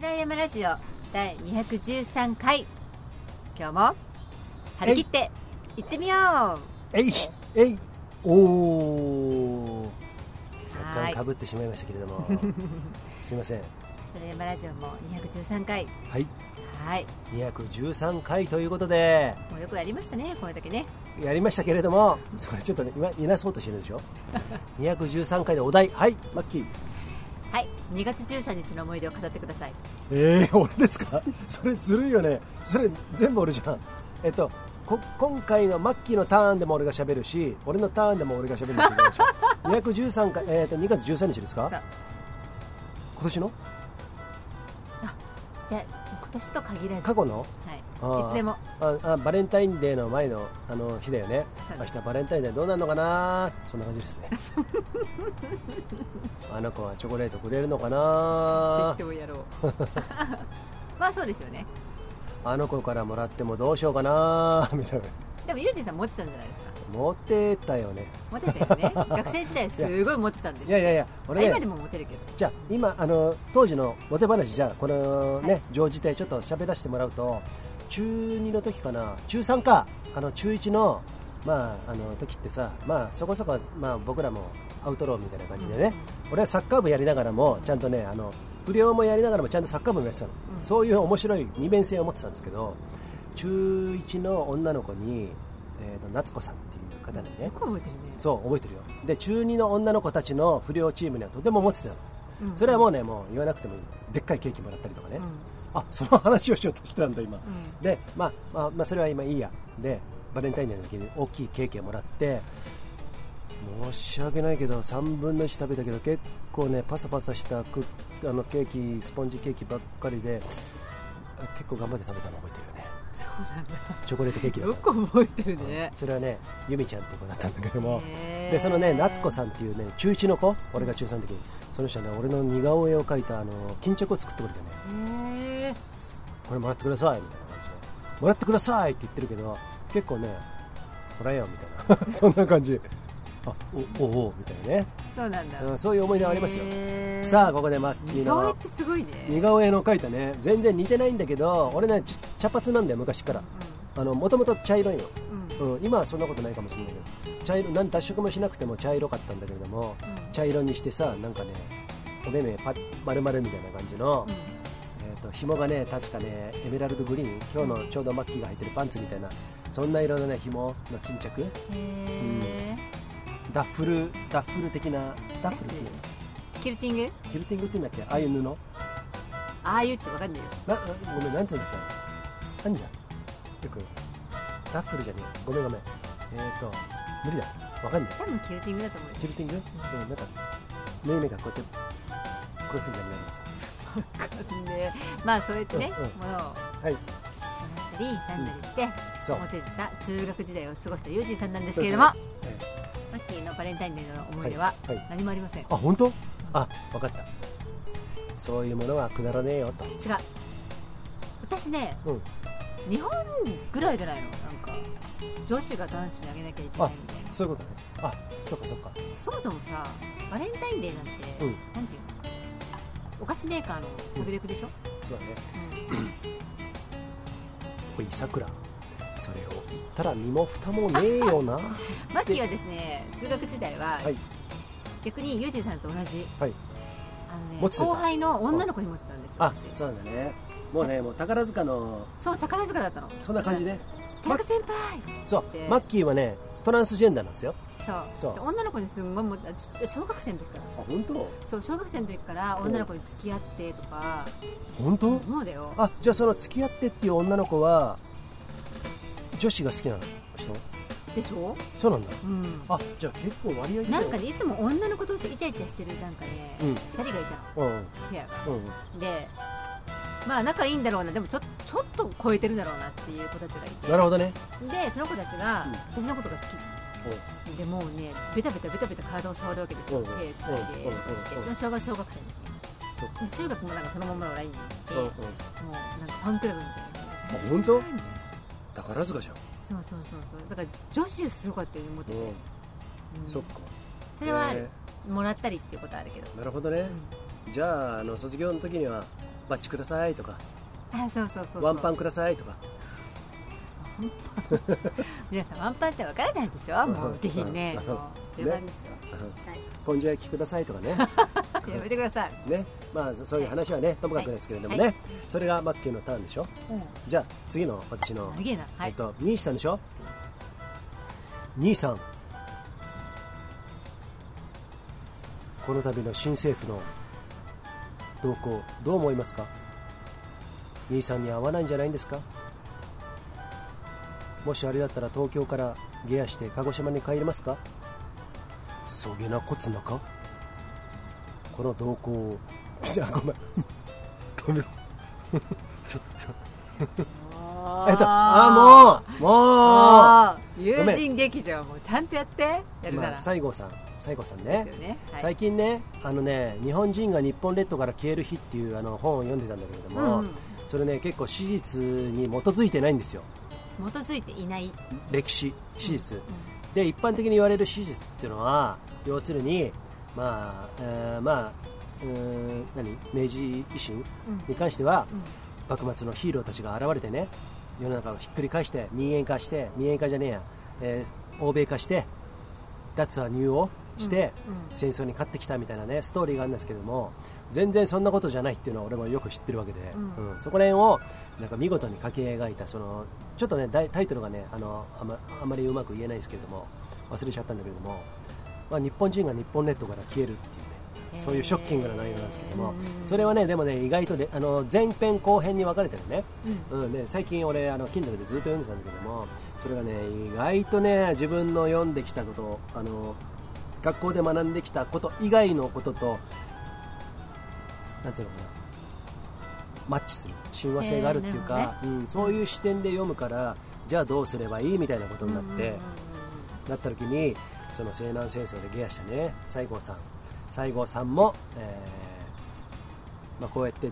倉山ラジオ第213回。今日も張り切って行ってみよう。えい。えい。おお若はい。干かぶってしまいましたけれども。すいません。倉山ラジオも213回。はい。はい。213回ということで。もうよくやりましたねこれだけね。やりましたけれども。それちょっとね今いなそうとしてるでしょ？213回でお題。はいマッキー。はい2月13日の思い出を語ってください。えー、俺ですか？それずるいよね。それ全部俺じゃん。えっとこ今回のマッキーのターンでも俺が喋るし俺のターンでも俺が喋るんだけどでしょ。213回、えー、と2月13日ですか？さ今年の？あじゃあ今年と限らず。過去の？はいいつでも。ああバレンタインデーの前のあの日だよね。明日バレンタインデーどうなるのかな？そんな感じですね。あの子はチョコレートくれるのかな？適当やろう。まあそうですよね。あの子からもらってもどうしようかな？みたいな。でもゆうじさん持ってたんじゃないですか？持ってたよね。持ってたよね。学生時代すごい持ってたんですいやいやいやあ俺ね。今でも持てるけど。じゃあ今あの当時のモテ話じゃあこのね、常時でちょっと喋らせてもらうと中2の時かな。中3か。あの中1のまああの時ってさまあそこそこまあ僕らもアウトローみたいな感じでね、俺はサッカー部やりながらもちゃんとねあの不良もやりながらもちゃんとサッカー部もやってたの、うん。そういう面白い二面性を持ってたんですけど中1の女の子に、えー、と夏子さんっていう方にね。よく覚えてるね。そう覚えてるよ。で中2の女の子たちの不良チームにはとても持ってたの。うん。それはもうねもう言わなくてもいい。でっかいケーキもらったりとかね、うんあその話をしようとしてたんだ今、うん。で、まあ、まあまあそれは今いいや。でバレンタインデーの時に大きいケーキをもらって申し訳ないけど3分の1食べたけど結構ねパサパサしたクあのケーキスポンジケーキばっかりで結構頑張って食べたの覚えてるよね。そうなんだ。チョコレートケーキだよく覚えてるね。それはね由美ちゃんって子だったんだけども。でそのね夏子さんっていうね中1の子俺が中3の時にその人はね俺の似顔絵を描いたあの巾着を作ってくれてねこれもらってください。みたいな感じで。もらってくださいって言ってるけど結構ねもらえよみたいな。そんな感じ。あおおおみたいなね、そうなんだ。うん、そういう思い出はありますよ。さあここでマッキーの似顔絵の描いたね。全然似てないんだけど俺ねち茶髪なんだよ昔から。あのもともと茶色いの、うん。うんうん、今はそんなことないかもしれないけど。茶色なん脱色もしなくても茶色かったんだけれども茶色にしてさなんかねお目目丸々みたいな感じの、うん。えー、と紐がね確かねエメラルドグリーン今日のちょうどマッキーが履いてるパンツみたいなそんな色のね紐の巾着。へえダッフルダッフル的なダッフルっていうの？キルティング？キルティングって言うんだっけ？ああいう布？なああいうってわかんないよ。なごめんなんて言うんだっけ？あんじゃん。よく。ダッフルじゃねえごめんごめん。えっ、ー、と無理だ。わかんない。多分キルティングだと思うよ。キルティング、うん、なんか目目がこうやってこういうふうになりますでまあそうやってね、うんうん。ものをもはい。らったりなんだりして、そう。モテた中学時代を過ごしたユージさんなんですけれどもそうですねマッキーのバレンタインデーの思い出ははい。はい何もありません、あ本当？あ分かった。そういうものはくだらねえよと。違う。私ねうん。日本ぐらいじゃないの？なんか女子が男子にあげなきゃいけないみたいな。そういうことね。あそっかそっか。そもそもさバレンタインデーなんて、うん。なんていうの？お菓子メーカーの食レクでしょ、そうだね。うんおいさくら。それを言ったら身も蓋もねえよな。はマッキーはですね。中学時代は、い。逆にユージさんと同じはい。あの、ね、持ってた。後輩の女の子に持ってたんですよあ私。そうなんだね。もうねもう宝塚のそう宝塚だったの。そんな感じで田中先輩そうでマッキーはねトランスジェンダーなんですよそう。女の子にすんごいも小学生の時から。あ本当？そう小学生の時から女の子に付き合ってとか。本当？そうだよ。あじゃあその付き合ってっていう女の子は女子が好きな人？でしょ？そうなんだ。うん。あじゃあ結構割合でなんかねいつも女の子同士イチャイチャしてるなんかね、うん。2人がいたの。うんペアが。うんでまあ仲いいんだろうな。でもちょちょっと超えてるだろうなっていう子たちがいて。なるほどね。でその子たちがうん。私のことが好きでもうねベタベタベタベタ体を触るわけですよ。うん手つないで。小学小学生の時そっか。で中学もなんかそのままのラインに行ってもうなんかファンクラブみたいな。あ本当？宝塚じゃん。そうそうそうそう。だから女子すごかったよねモテて、うん。うん。そっか。それはある。え、もらったりっていうことはあるけど、ーなるほどね。じゃああの卒業の時にはバッチくださいとか。あそうそうそうそう。ワンパンくださいとか 皆さんワンパンってわからないでしょ？もうぜひねうん。もう定番ですよ、こんじゃ焼きください。とかねはい、やめてください、ね。まあそそういう話はねともかくですけれどもね、はい。それがマッキーのターンでしょ？じゃあ次の私の。長えな。はい、えっと、兄さんでしょ？兄さん。この度の新政府の動向どう思いますか？兄さんに合わないんじゃないんですか？もしあれだったら東京から下野して鹿児島に帰りますか？そげなこつなか？この動向を。いやごめん。ごめん。えっとあもうもう。友人劇場もちゃんとやってやるなら、まあ、西郷さん。西郷さんでねね、はい、最近ねあのね日本人が日本列島から消える日っていうあの本を読んでたんだけれども、うんそれね結構史実に基づいてないんですよ基づいていない、歴史史実、で一般的に言われる史実っていうのは要するにまあ、えーまあうーん何明治維新に関してはうん幕末のヒーローたちが現れてね世の中をひっくり返して民営化して民営化じゃねえや、えー欧米化して脱は入をして、うん戦争に勝ってきたみたいなねストーリーがあるんですけども全然そんなことじゃないっていうのは俺もよく知ってるわけで、うんそこら辺をなんか見事に描き描いたそのちょっとねタイトルがねあのあまあまりうまく言えないですけれども忘れちゃったんだけれども、まあ、日本人が日本列島から消えるっていうねそういうショッキングな内容なんですけども、うんそれはねでもね意外とねあの前編後編に分かれてるね、うん。うん、で最近俺あの Kindle でずっと読んでたんだけどもそれがね意外とね自分の読んできたことあの学校で学んできたこと以外のこととなんていうのかなマッチする親和性があるっていうか、えうん、そういう視点で読むからじゃあどうすればいいみたいなことになって、なった時にその西南戦争でゲアしたね西郷さん。西郷さんも、えーまあ、こうやって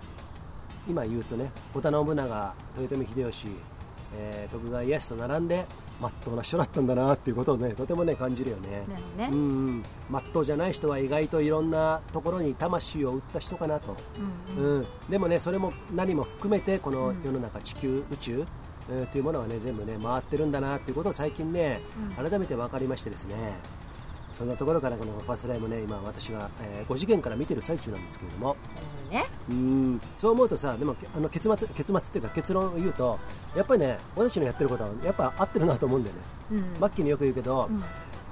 今言うとね織田信長豊臣秀吉、えー徳川家康と並んでまっとうな人だったんだなっていうことをねとてもね感じるよね。ね、うんうん、まっとうじゃない人は意外といろんなところに魂を売った人かなと、うんうん。うん、でもねそれも何も含めてこのうん。世の中地球宇宙、えーっていうものはね全部ね回ってるんだなっていうことを最近ねうん。改めて分かりましてですね。そんなところからこのファーストライブね今私が、え5次元から見てる最中なんですけれどもね。うん。そう思うとさでもあの結末結末っていうか結論を言うとやっぱりね私のやってることはやっぱ合ってるなと思うんだよね、うん。マッキーによく言うけど、うん。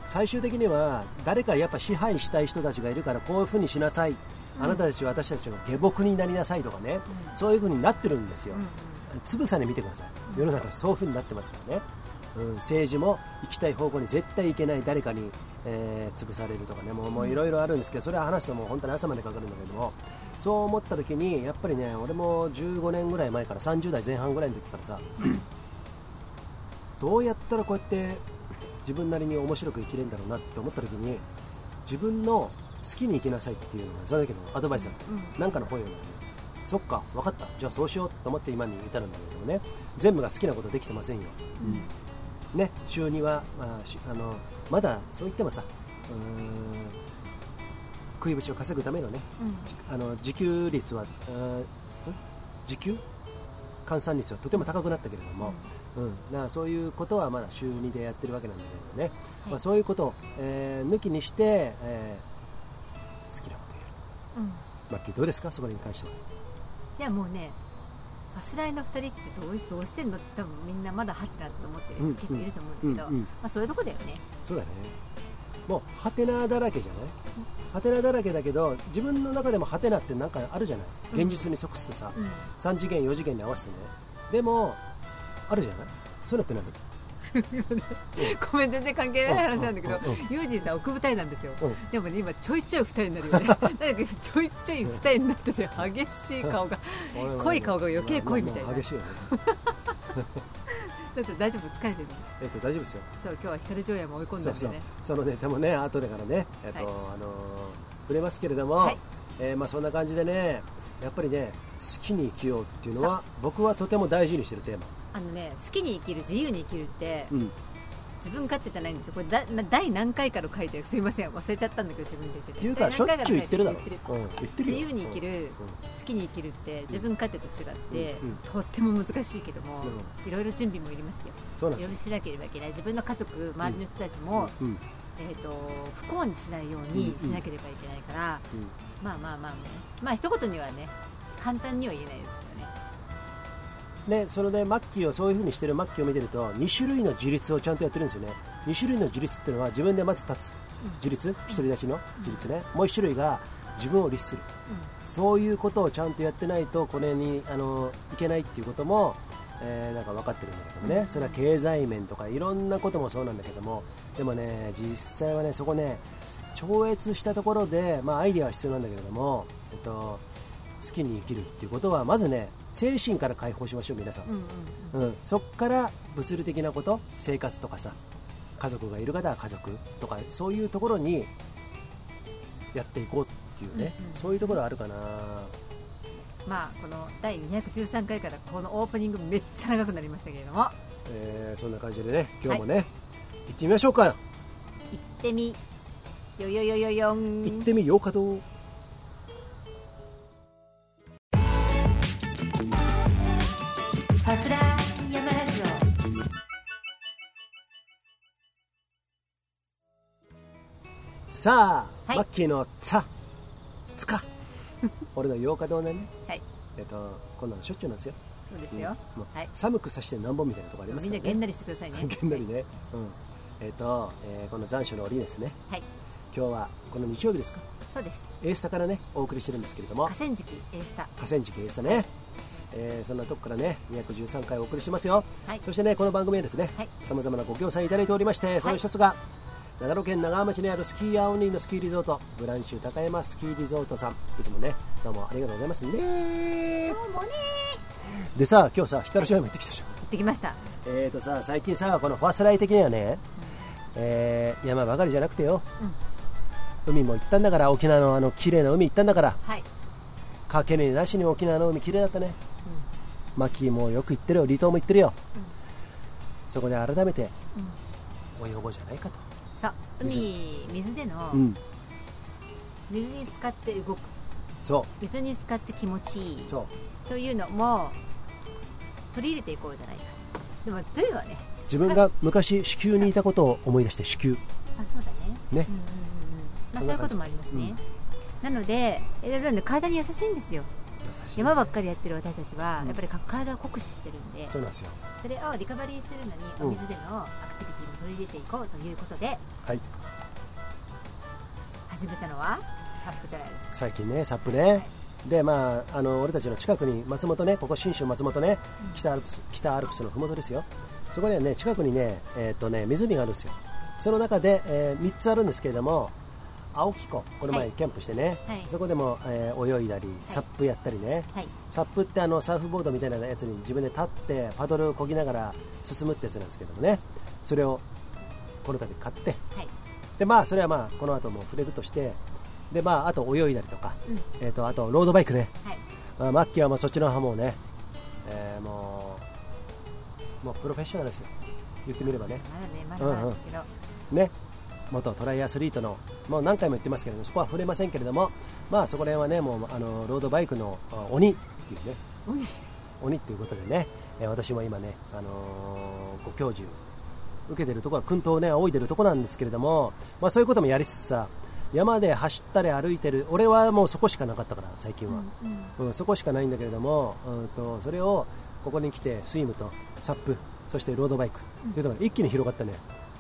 最終的には誰かやっぱ支配したい人たちがいるからこういうふうにしなさい、あなたたちは私たちの下僕になりなさいとかね、うん。そういうふうになってるんですよ、うん。つぶさに見てください。世の中そういうふうになってますからね、うん、政治も行きたい方向に絶対行けない誰かに、えー潰されるとかね。もうもういろいろあるんですけどそれは話すともう本当に朝までかかるんだけどもそう思った時にやっぱりね俺も15年ぐらい前から30代前半ぐらいの時からさどうやったらこうやって自分なりに面白く生きれるんだろうなって思った時に自分の好きに生きなさいっていうのがそれだけのアドバイスだった、うんなんかの本読んだそっか分かった。じゃあそうしようと思って今に至るんだけどもね全部が好きなことできてませんよ、うん。ね、収入は、まあ、しあのまだそう言ってもさうーん食いぶちを稼ぐためのねうん。あの自給率はあーん？時給？換算率はとても高くなったけれども、うん。だからそういうことはまだ週2でやってるわけなんだけどね、い。まあ、そういうことを、えー抜きにして、えー好きなことをやる。うん。マッキーどうですか？そこに関しては。いやもうねファスライの2人ってどうどうしてんの？って多分みんなまだハテナと思ってる人結構いると思うんだけど、うん。うん。まあ、そういうとこだよね。そうだね。もうハテナだらけじゃない？ハテナだらけだけど自分の中でもハテナってなんかあるじゃない？うん。現実に即してさ、うん。3次元4次元に合わせてね。でもあるじゃない？そういうのって何 ごめん全然関係ない話なんだけどユージさん奥舞台なんですよ。うん。でもね今ちょいちょい二人になるよね。なんかちょいちょい二人になってて激しい顔が濃い顔が余計濃いみたいな。激しいよね だって大丈夫？疲れてるえっと大丈夫ですよ。そう今日は光城山追い込んだんでそうねそのねでもね後でからね。えっと、はいあのー触れますけれども、はい。えーまあそんな感じでねやっぱりね好きに生きようっていうのは僕はとても大事にしてるテーマ。あのね好きに生きる自由に生きるってうん自分勝手じゃないんですよ。これだな第何回から書いてるすいません。忘れちゃったんだけど自分で言ってて。っていうかしょっちゅう言ってるだろ。自由に生きるうん好きに生きるって自分勝手と違って、とっても難しいけども、ういろいろ準備もいりますよ。そうなんですよ。いろいろしなければいけない。自分の家族周りの人たちも、うんえー、と不幸にしないようにしなければいけないから、うん。まあまあまあね。まあ一言にはね簡単には言えないですけどねね、それでマッキーをそういうふうにしてるマッキーを見てると2種類の自立をちゃんとやってるんですよね。2種類の自立っていうのは自分でまず立つ。自立？独り立ちの？自立ね。もう1種類が自分を律する。そういうことをちゃんとやってないとこれにあのいけないっていうことも、えーなんか分かってるんだけどもね、うん。それは経済面とかいろんなこともそうなんだけども。でもね実際はねそこね超越したところで、まあ、アイデアは必要なんだけれども、えっと、好きに生きるっていうことはまずね精神から解放しましょう皆さん。うん、うんうん。うん、そこから物理的なこと生活とかさ家族がいる方は家族とかそういうところにやっていこうっていうね、うんうん。そういうところあるかな。まあこの第213回からこのオープニングめっちゃ長くなりましたけれども。えーそんな感じでね今日もね、行ってみましょうか。行ってみ。よよよよよん。行ってみようかとファスラー山ラジさあ、はい。マッキーの「つ」「つか」俺の洋華堂ね、オはい。えっとこんなのしょっちゅうなんですよ、そうですよ、もうはい。寒くさしてなんぼみたいなとこありますからね。みんなげんなりしてくださいね。げんなりね、うん。えっ、と、えーこの残暑の折ですね。はい。今日はこの日曜日ですか？そうです。A スタからねお送りしてるんですけれども。河川敷 A スタ。河川敷 A スタね、えーそんなとこからね213回お送りしてますよ、はい。そしてねこの番組はですねはい。さまざまなご協賛いただいておりましてその一つが、長野県長浜町にあるスキーアオンリーのスキーリゾートブランシュ高山スキーリゾートさん。いつもねどうもありがとうございますね。どうもね。でさ今日さ光翔山行ってきたでしょ、行ってきました。えーとさ最近さこのファーストライ的にはね、えー山ばかりじゃなくてよ。海も行ったんだから沖縄のあの綺麗な海行ったんだから。はい、かけねえなしに沖縄の海綺麗だったねマッキーもよく行ってるよ離島も行ってるよ、そこで改めてうん。うん泳ごうじゃないかと、さあ海水での、うん、水に使って動く。そ水に使って気持ちいい。うそう。というのも取り入れていこうじゃないか。でもというはね自分が昔子宮にいたことを思い出して子宮。あそうだね。ね。うんうんうんうん。まあそういうこともありますね、なので体に優しいんですよ山ばっかりやってる私たちは、うん。やっぱり体を酷使してるんでそうなんですよ。それをリカバリーするのにうんお水でのアクティビティも取り入れていこうということではい。始めたのはサップじゃないですか。最近ねサップね、でまああの俺たちの近くに松本ねここ信州松本ねうん。北アルプス北アルプスの麓ですよ。そこにはね近くにねえっ、とね湖があるんですよ。その中で、え3つあるんですけれども青木湖この前はい。キャンプしてね、はい。そこでも、えー泳いだりサップやったりね、はい。サップってあのサーフボードみたいなやつに自分で立ってパドルをこぎながら進むってやつなんですけどもね。それをこの度買って。はい。でまあそれはまあこの後も触れるとして。でまああと泳いだりとか、うん。えー、とあとロードバイクね、はい。まあ、マッキーはもうそっちの派もね、えーもうもうプロフェッショナルですよ。言ってみればね。まだねまだなんですけど、ね元トライアスリートのもう何回も言ってますけれどもそこは触れませんけれどもまあそこら辺はねもうあのロードバイクのあ鬼っていうね。鬼鬼っていうことでね、えー私も今ね、あのーご教授受けてるところは薫陶をね仰いでるところなんですけれども、まあ、そういうこともやりつつさ山で走ったり歩いてる俺はもうそこしかなかったから最近は、うんうん。うんそこしかないんだけれども、うん、とそれをここに来てスイムとサップそしてロードバイクっていうのが一気に広がったね、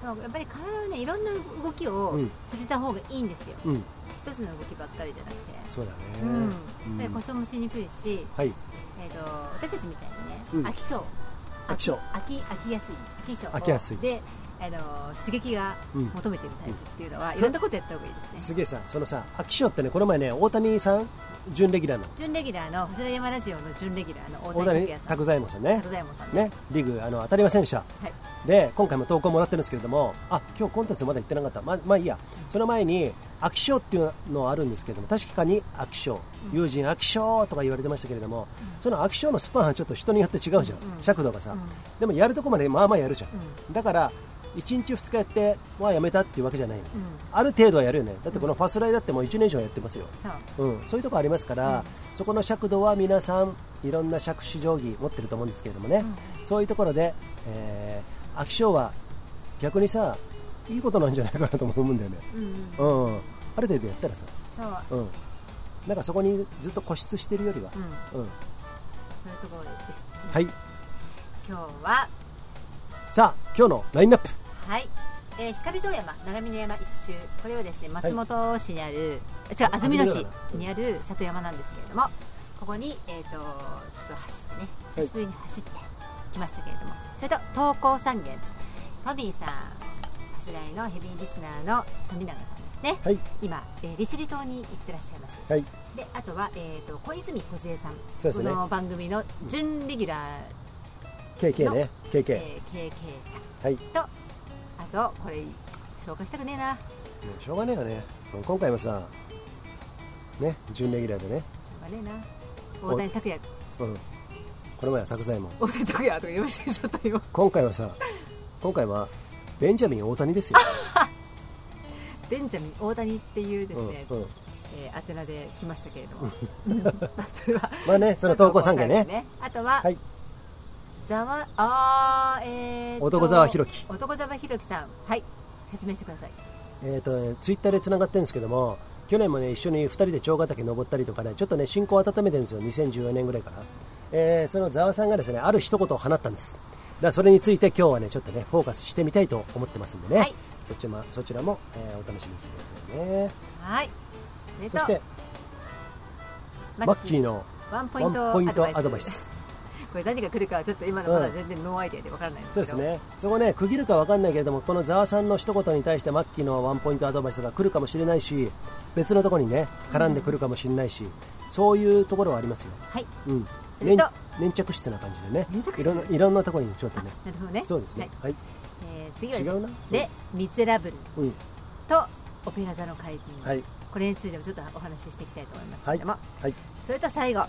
やっぱり体をねいろんな動きをうん。させた方がいいんですよ、うん、一つの動きばっかりじゃなくて。そうだね、うん、やっぱり故障もしにくいし、はい。えー、と私たちみたいにね、うん。飽き性。飽き性。飽き飽きやすい。飽き性。飽きやすい。で、あの刺激がうん。求めてるタイプっていうのは、うん。いろんなことやった方がいいですね。すげえさそのさ秋賞ってねこの前ね大谷さん準レギュラーの。準レギュラーの細田山ラジオの準レギュラーの大谷大谷拓也さん。拓左衛門さんね。拓左衛門さんね。リーグあの当たりませんでした。はいで今回も投稿もらってるんですけれどもあ今日コンテンツまだ言ってなかった。ままあいいや。その前に飽き性っていうのはあるんですけれども確かに飽き性うん。友人飽き性とか言われてましたけれども、その飽き性のスパンはちょっと人によって違うじゃん、うん。うん尺度がさ、うん。でもやるとこまでまあまあやるじゃん、うん。だから1日2日やってまあやめたっていうわけじゃないの。うん。ある程度はやるよね。だってこのファスライだってもう1年以上やってますよ、そう。うん、そういうとこありますから、うん。そこの尺度は皆さんいろんな尺子定規持ってると思うんですけれどもね、そういうところで、えー、飽き性は逆にさいいことなんじゃないかなと思うんだよね、うんうん。うん、ある程度やったらさ、そう。うん、なんかそこにずっと固執してるよりは、うん。うん、そういうところですはい。今日は。さあ今日のラインナップ。はい、えー、光城山長峰山一周。これはですね松本市にある、違う安曇野市にある里山なんですけれどもここに、えー、とちょっと走ってねはい。久しぶりに走ってきましたけれども、それと東高三元トビーさんパスライのヘビーリスナーの富永さんですね。はい。今、えー利尻島に行ってらっしゃいます。はい。であとは、えー、と小泉梢さん。そうですね。この番組の準レギュラー、KK ね。KK、えー KK さん。はい。とあとこれ紹介したくねえな。しょうがねえよね。今回もさね準レギュラーでね、しょうがねえな。大谷拓也。うん、この前は拓哉も大谷拓也とか呼び捨てちゃったよ今回はさ今回はベンジャミン大谷ですよ、ベンジャミン大谷っていうですね、うんうん。えー、宛名で来ましたけれども、うん。まあそれは。まあねその投稿参加ね。あとは、はい。ざわあーえーと男沢弘樹。男沢弘樹さん。はい。説明してください。えーとね、ツイッターでつながってるんですけども去年もね一緒に2人で長ヶ岳登ったりとかねちょっとね進行を温めてるんですよ。2014年ぐらいから、えーそのざわさんがですねある一言を放ったんです。だそれについて今日はねちょっとねフォーカスしてみたいと思ってますんでね、はい。そちらもそちらも、えーお楽しみにしてくださいね。はい。そしてマッキー。のワンポイワンントアアドバイス。これ何が来るかはちょっと今のまだ全然ノーアイデアでわからないんですけど、そうですね。そこね区切るか分かんないけれどもこのざわさんの一言に対してマッキーのワンポイントアドバイスが来るかもしれないし別のところにね絡んでくるかもしれないし、そういうところはありますよ、はい。うん、粘粘着質な感じでね。いろんないろんなところにちょっとね。なるほどね。そうですね。はい。はい、えー次は違うな。で、ミゼラブルうん。とオペラ座の怪人、はい。これについてもちょっとお話ししていきたいと思いますけれども、はい。それと最後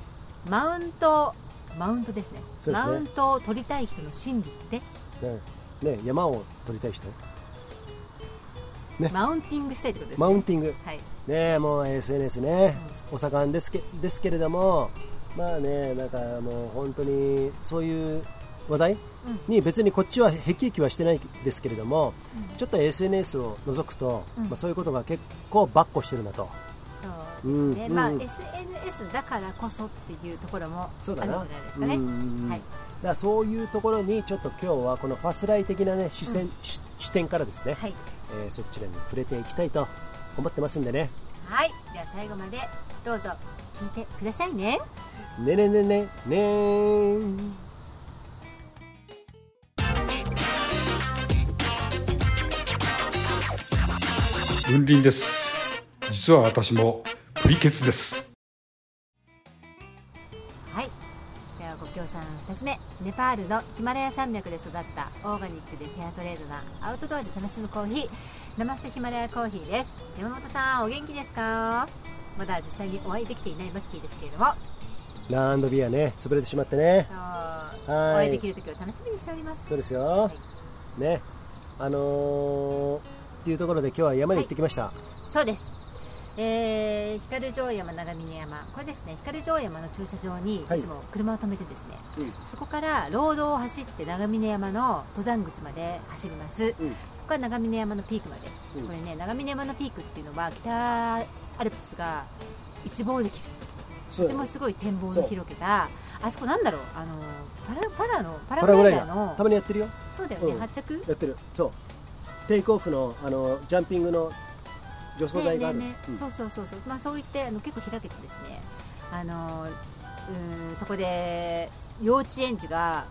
マウント。マウントですね。そうですね。マウントを取りたい人の心理って？ね。ね山を取りたい人。ね。マウンティングしたいってことですね。マウンティング。はい。ねもう SNS ね。お盛んですけですけれどもまあねなんかもう本当にそういう話題うん。に別にこっちは辟易はしてないですけれどもうん。ちょっと SNS を除くと、うん。まあ、そういうことが結構ばっこしてるなと。そうですね、まあ SNS だからこそっていうところもあるんじゃそうだなないですかね、うんはい。そういうところにちょっと今日はこのファスライ的な、ね、視点、うん。し視点からですね、はい、えーそちらに触れていきたいと思ってますんでね。はい、では最後までどうぞ聞いてくださいねねねねねねーん。雲林です。実は私もプリケツです。はい。ではご協賛2つ目。ネパールのヒマラヤ山脈で育ったオーガニックでフェアトレードなアウトドアで楽しむコーヒー。ナマステヒマラヤコーヒーです。山本さんお元気ですか？まだ実際にお会いできていないマッキーですけれどもランドビアね潰れてしまってね。はい。お会いできる時を楽しみにしております。そうですよ、ね。あのー、っていうところで今日は山に行ってきました、そうです。えー、光城山長峰山。これですね光城山の駐車場にい。はいつも車を止めてですね、うん。そこからロードを走って長峰山の登山口まで走ります、うん。そこから長峰山のピークまで、うん。これね長峰山のピークっていうのは北アルプスが一望できるとてもすごい展望の広げたあそこなんだろうあのパラパラのパラググライダーのたまにやってるよ。そうだよね、うん。発着？やってる。そう。テイクオフのあのジャンピングの助走台がある、ねえねえねえ。うん。そうそうそうそう、まあ、そういってあの結構開けてですねあのうーんそこで幼稚園児が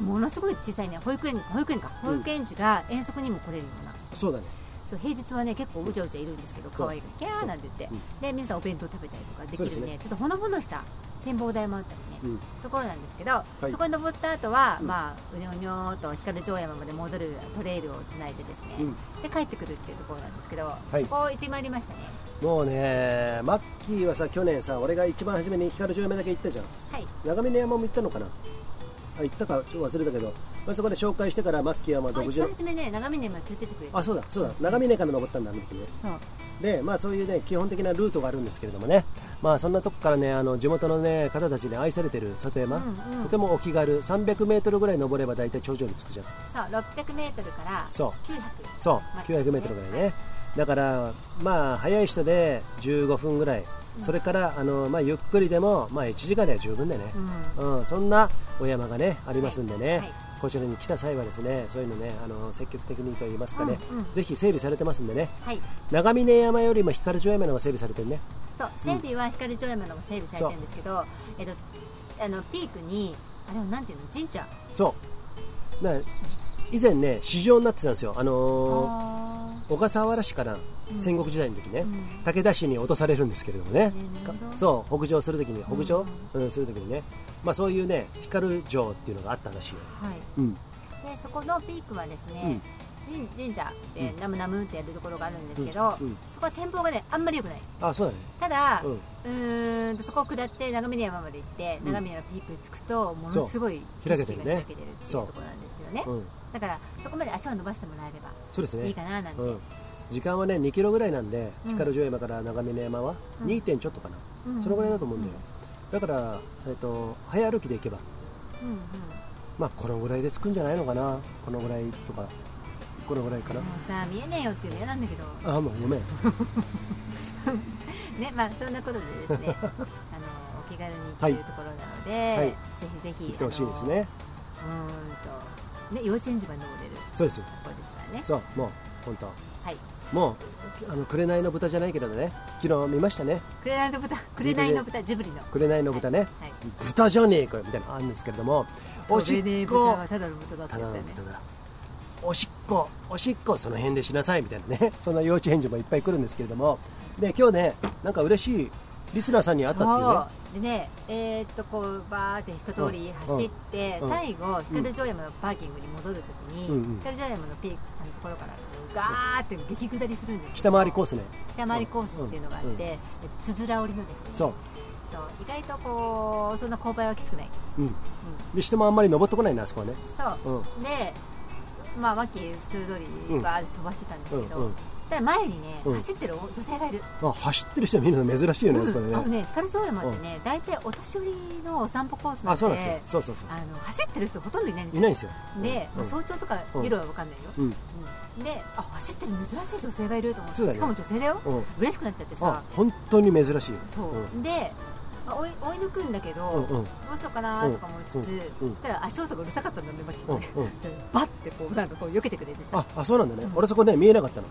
ものすごい小さいね保育園保育園か。うん。保育園児が遠足にも来れるような、そうだねそう平日はね結構うちゃうちゃいるんですけど可愛いがキャーなんて言って、で皆さんお弁当食べたりとかできるねね。ちょっとほのぼのした展望台もあったりね、うん。ところなんですけど、い。そこに登った後は、うん。まあうにょうにょーと光城山まで戻るトレイルをつないでですね、うん。で帰ってくるっていうところなんですけど、い。そこ行ってまいりましたね。もうねマッキーはさ去年さ俺が一番初めに光城山だけ行ったじゃん。はい。長峰山も行ったのかな？あ行ったかちょっと忘れたけど、まあ、そこで紹介してからマッキーはまああ独自の初めね長峰まで連れてってくれた。あそうだそうだ。長峰から登ったんだあの時ね。そう。でまあそういうね基本的なルートがあるんですけれどもね。まあそんなとこからねあの地元のね方たちに愛されてる里山、うんうん。とてもお気軽。300メートルぐらい登れば大体頂上に着くじゃん。そう600メートルからそう。900そう。まあ900メートルぐらいね。だからまあ早い人で15分ぐらい、それからあのまあゆっくりでもまあ1時間では十分でね、うん。うん、そんなお山がねありますんでね、こちらに来た際はですねそういうのねあの積極的にといいますかね、うんうん。ぜひ整備されてますんでね。はい。長峰山よりも光城山の方が整備されてるね。そう整備は光城山の方が整備されてるんですけど、えっとあのピークにあれはなんていうの？神社。そう。な以前ね市場になってたんですよ。あのあー。小笠原市かな、うん戦国時代の時ね、うん。武田市に落とされるんですけれどもね、そう北上するときに北上、ううんするときにね、まあ、そういうね光城っていうのがあったらしいよ、ーはい。うん、でそこのピークはですね、神神社でナムナムってやるところがあるんですけど、そこは展望がねあんまり良くない。あそうだね。ただ、ううんそこを下って長峰山まで行って、うん。長峰のピークに着くとものすごい景色が開けてるっていうところなんですけどね。う。ん、だからそこまで足を伸ばしてもらえればいいかななんて、うん、時間はね2キロぐらいなんでうん。光城山から長峰山はうん。2. 点ちょっとかな、うん。そのぐらいだと思うんだよ、だから、えっと早歩きで行けばうんうん。まあこのぐらいで着くんじゃないのかな。このぐらいとかこのぐらいかな。もうさ見えねえよっていうの嫌なんだけど。あもうごめん。ねまあそんなことでですね あのお気軽に行けるところなので、はい。ぜひぜひ行ってほしいですね。うーんとね幼稚園児まで登れるそうですころですからね。そうもう本当。はいもうあの紅の豚じゃないけれどね。昨日見ましたね。紅の豚紅の豚ジブリの。紅の豚ね、はい。豚じゃねえかよみたいなのあるんですけれどもおしっこ。ただの豚だってただやつだの豚だ。おしっこおしっこその辺でしなさいみたいなね。そんな幼稚園児もいっぱい来るんですけれども。で今日ねなんか嬉しいリスナーさんに会ったっていうね。でねえーっとこうバーって一通り走って、うん。最後光城山のパーキングに戻るときに、うんうん。光城山のピークあのところからガーって激下りするんです北回りコースね。北回りコースっていうのがあって、うんうん。えっとつづら折りのですね。そう。そう意外とこうそんな勾配はきつくない、うん。うん、で人もあんまり登ってこないなあそこはね。そう、うん。でまあマッキー普通通りバーって飛ばしてたんですけど、うんうん。ただ前にね、うん。走ってる女性がいる。あ走ってる人見るの珍しいよね、あそこでね。あのね光城山ってね大体お年寄りのお散歩コースなんであそうなんですよ。そうそうそうあの走ってる人ほとんどいないんですよ。いないんですよ。で、早朝とかうん。夜は分かんないよ、うん。うんであ走ってる珍しい女性がいると思って、ね。しかも女性だよ、うん。嬉しくなっちゃってあさ本当に珍しいよ。そう、であ追い追い抜くんだけど、うんうん。どうしようかなとか思いつつ、うんうん。うん。たら足音がうるさかったんだね、マキうんね、うん。でバッてこうなんかこう避けてくれてさ。ああそうなんだね、うん。俺そこね見えなかったの。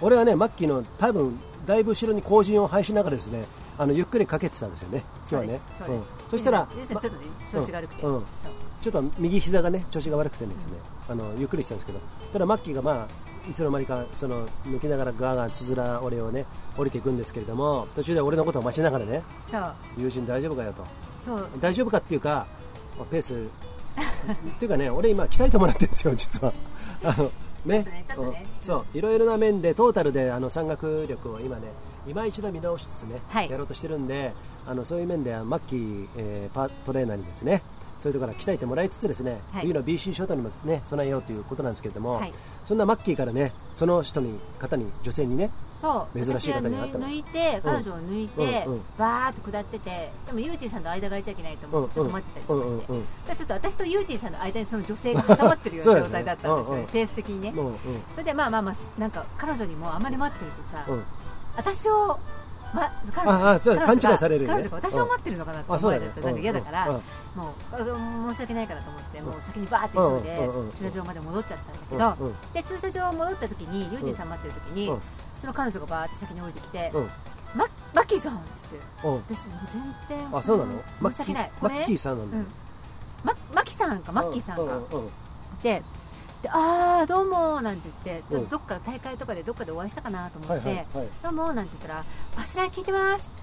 俺はねマッキーの多分だいぶ後ろに後陣を配しながらですねあのゆっくりかけてたんですよね今日はね。そうん、そしたら、ちょっとね調子が悪くて、うん。うん。ちょっと右膝がね調子が悪くてですね、あのゆっくりしてたんですけど。ただマッキーがまあいつの間にかその抜きながらガーガーつづら俺をね降りていくんですけれども途中で俺のことを待ちながらね友人大丈夫かよと。大丈夫かっていうかまあペース。っていうかね俺今鍛えてもらってるんですよ実は。あのねねね。うんそう。いろいろな面でトータルであの山岳力を今ね今一度見直しつつね、はい。やろうとしてるんであのそういう面ではマッキー、えーパートレーナーにですねそういうところから鍛えてもらいつつですね、はい。冬の BC ショートにもね備えようということなんですけれども、はいそんなマッキーからねその人に方に女性にねそう珍しい方に会った抜いて彼女を抜いて、うんうん。バーって下っててでもユージンさんの間が空いちゃいけないと思ってちょっと待ってたりとかして、うんそうすると私とユージンさんの間にその女性が挟まってるような状態だったんですよ、ねペース的にね、うんうん。それでまあまあまあなんか彼女にもあまり待ってるとさ、うん。私を、ま、彼ああそう彼女が勘違いされるよね。彼女が私を待ってるのかなって思われちゃってなんか嫌だから、もうあ申し訳ないからと思ってもう先にバーって急いで駐車場まで戻っちゃったんだけど、で駐車場戻った時にユージンさん待ってる時に、うん。その彼女がバーって先に降りてきて、うん。ママッキーさんってうん。私もう全然あそうなの？マッキ申し訳ない。ーマッキーささんなんだ。うん。ママキさんかマッキーさんがででああどうもなんて言ってちょっうん。とどっか大会とかでどっかでお会いしたかなと思はいって、どうもなんて言ったらパスライ聞いてます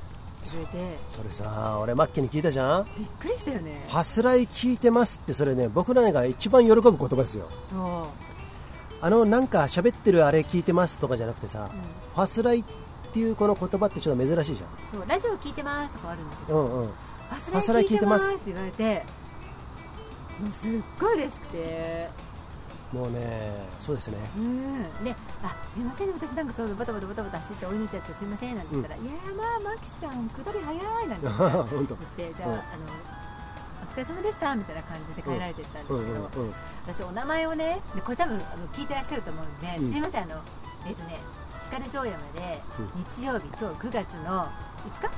って言われてそれさ俺マッキーに聞いたじゃん？びっくりしたよね。パスライ聞いてますってそれね僕らが一番喜ぶ言葉ですよ。そう、あのなんか喋ってるあれ聞いてますとかじゃなくてさうん。パスライっていうこの言葉ってちょっと珍しいじそうラジオ聞いてますとかあるんだけど。ゃんうんうん。パスパスライ聞いてますって言われてもうすっごい嬉しくてもうねそうですね。うん。であすいません私なんかちょうどバタバタバタバタ走って追い抜いちゃってすいませんなんて言ったら、いやまあマキさん下り早いなんて言って本当言ってじゃあ,、うんあのお疲れ様でしたみたいな感じで帰られてったんですけど、うんうんうん私お名前をねでこれ多分あの聞いてらっしゃると思うんで、うんすいませんあのえっ、とね光城山で日曜日今日9月の5日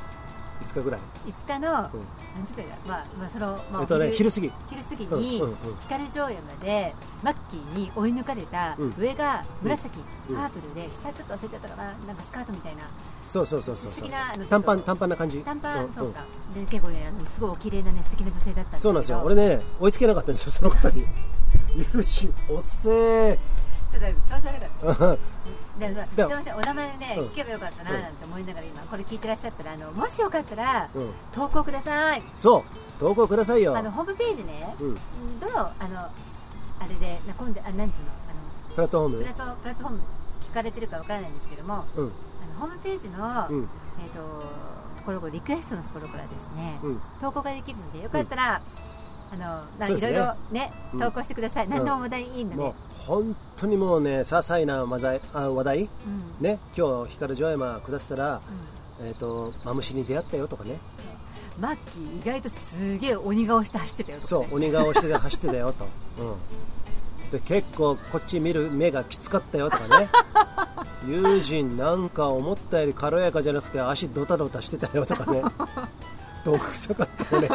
5日ぐらい、5日のうん。何時くらいだまあ、まあ、その、まあ、えっとね昼過ぎ。昼過ぎうんに、うんうん。光城山でマッキーに追い抜かれた、うん。上が紫、うん。パープルで下ちょっと忘れちゃったかななんかスカートみたいなそうそうそうそう素そう。短パン短パンな感じ。短パン、んそうか。で結構ねあのすごいお綺麗なね素敵な女性だったんですそうなんですよ。俺ね追いつけなかったんですよその方に。優秀。おっせちょっと調子悪かった。ー でまあすでいませんお名前ね、うん。聞けばよかったななんて思いながら今これ聞いてらっしゃったらあのもしよかったらうん投稿くださいそう投稿くださいよ。あのホームページね、うん。どのあのあれでな今度あなんつうのあのプラットフォーム？プラットプラットフォーム聞かれてるかわからないんですけども、うん。あのホームページの、うん。えー、とところリクエストのところからですね、うん。投稿ができるのでよかったら、あのいろいろねうん。投稿してください、何でも話題いいの？で、もう本当にもうね些細な話題あ話題。うん。ね今日光城山下ってたらうん。えっ、とマムシに出会ったよとかね。マッキー意外とすげえ鬼顔して走ってたよとか、ね、そう鬼顔して走ってたよと、うん、で結構こっち見る目がきつかったよとかね。友人なんか思ったより軽やかじゃなくて足ドタドタしてたよとかねどくさかったね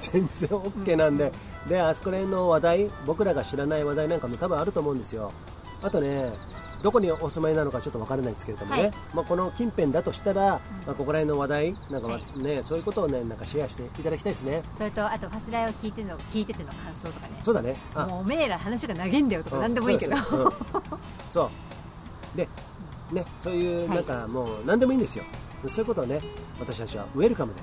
全然 OK なんでうんであそこら辺の話題僕らが知らない話題なんかも多分あると思うんですよあとねどこにお住まいなのかちょっと分からないですけれどもね、はいまあ、この近辺だとしたら、まあ、ここら辺の話題なんか、まはいそういうことをねなんかシェアしていただきたいですねそれとあとファスライを聞いての聞いてての感想とかねそうだねあもうおめえら話が長いんだよとか何でもいいけど、そうでうんそうでねそういうなんかもう何でもいいんですよそういうことをね私たちはウェルカムで、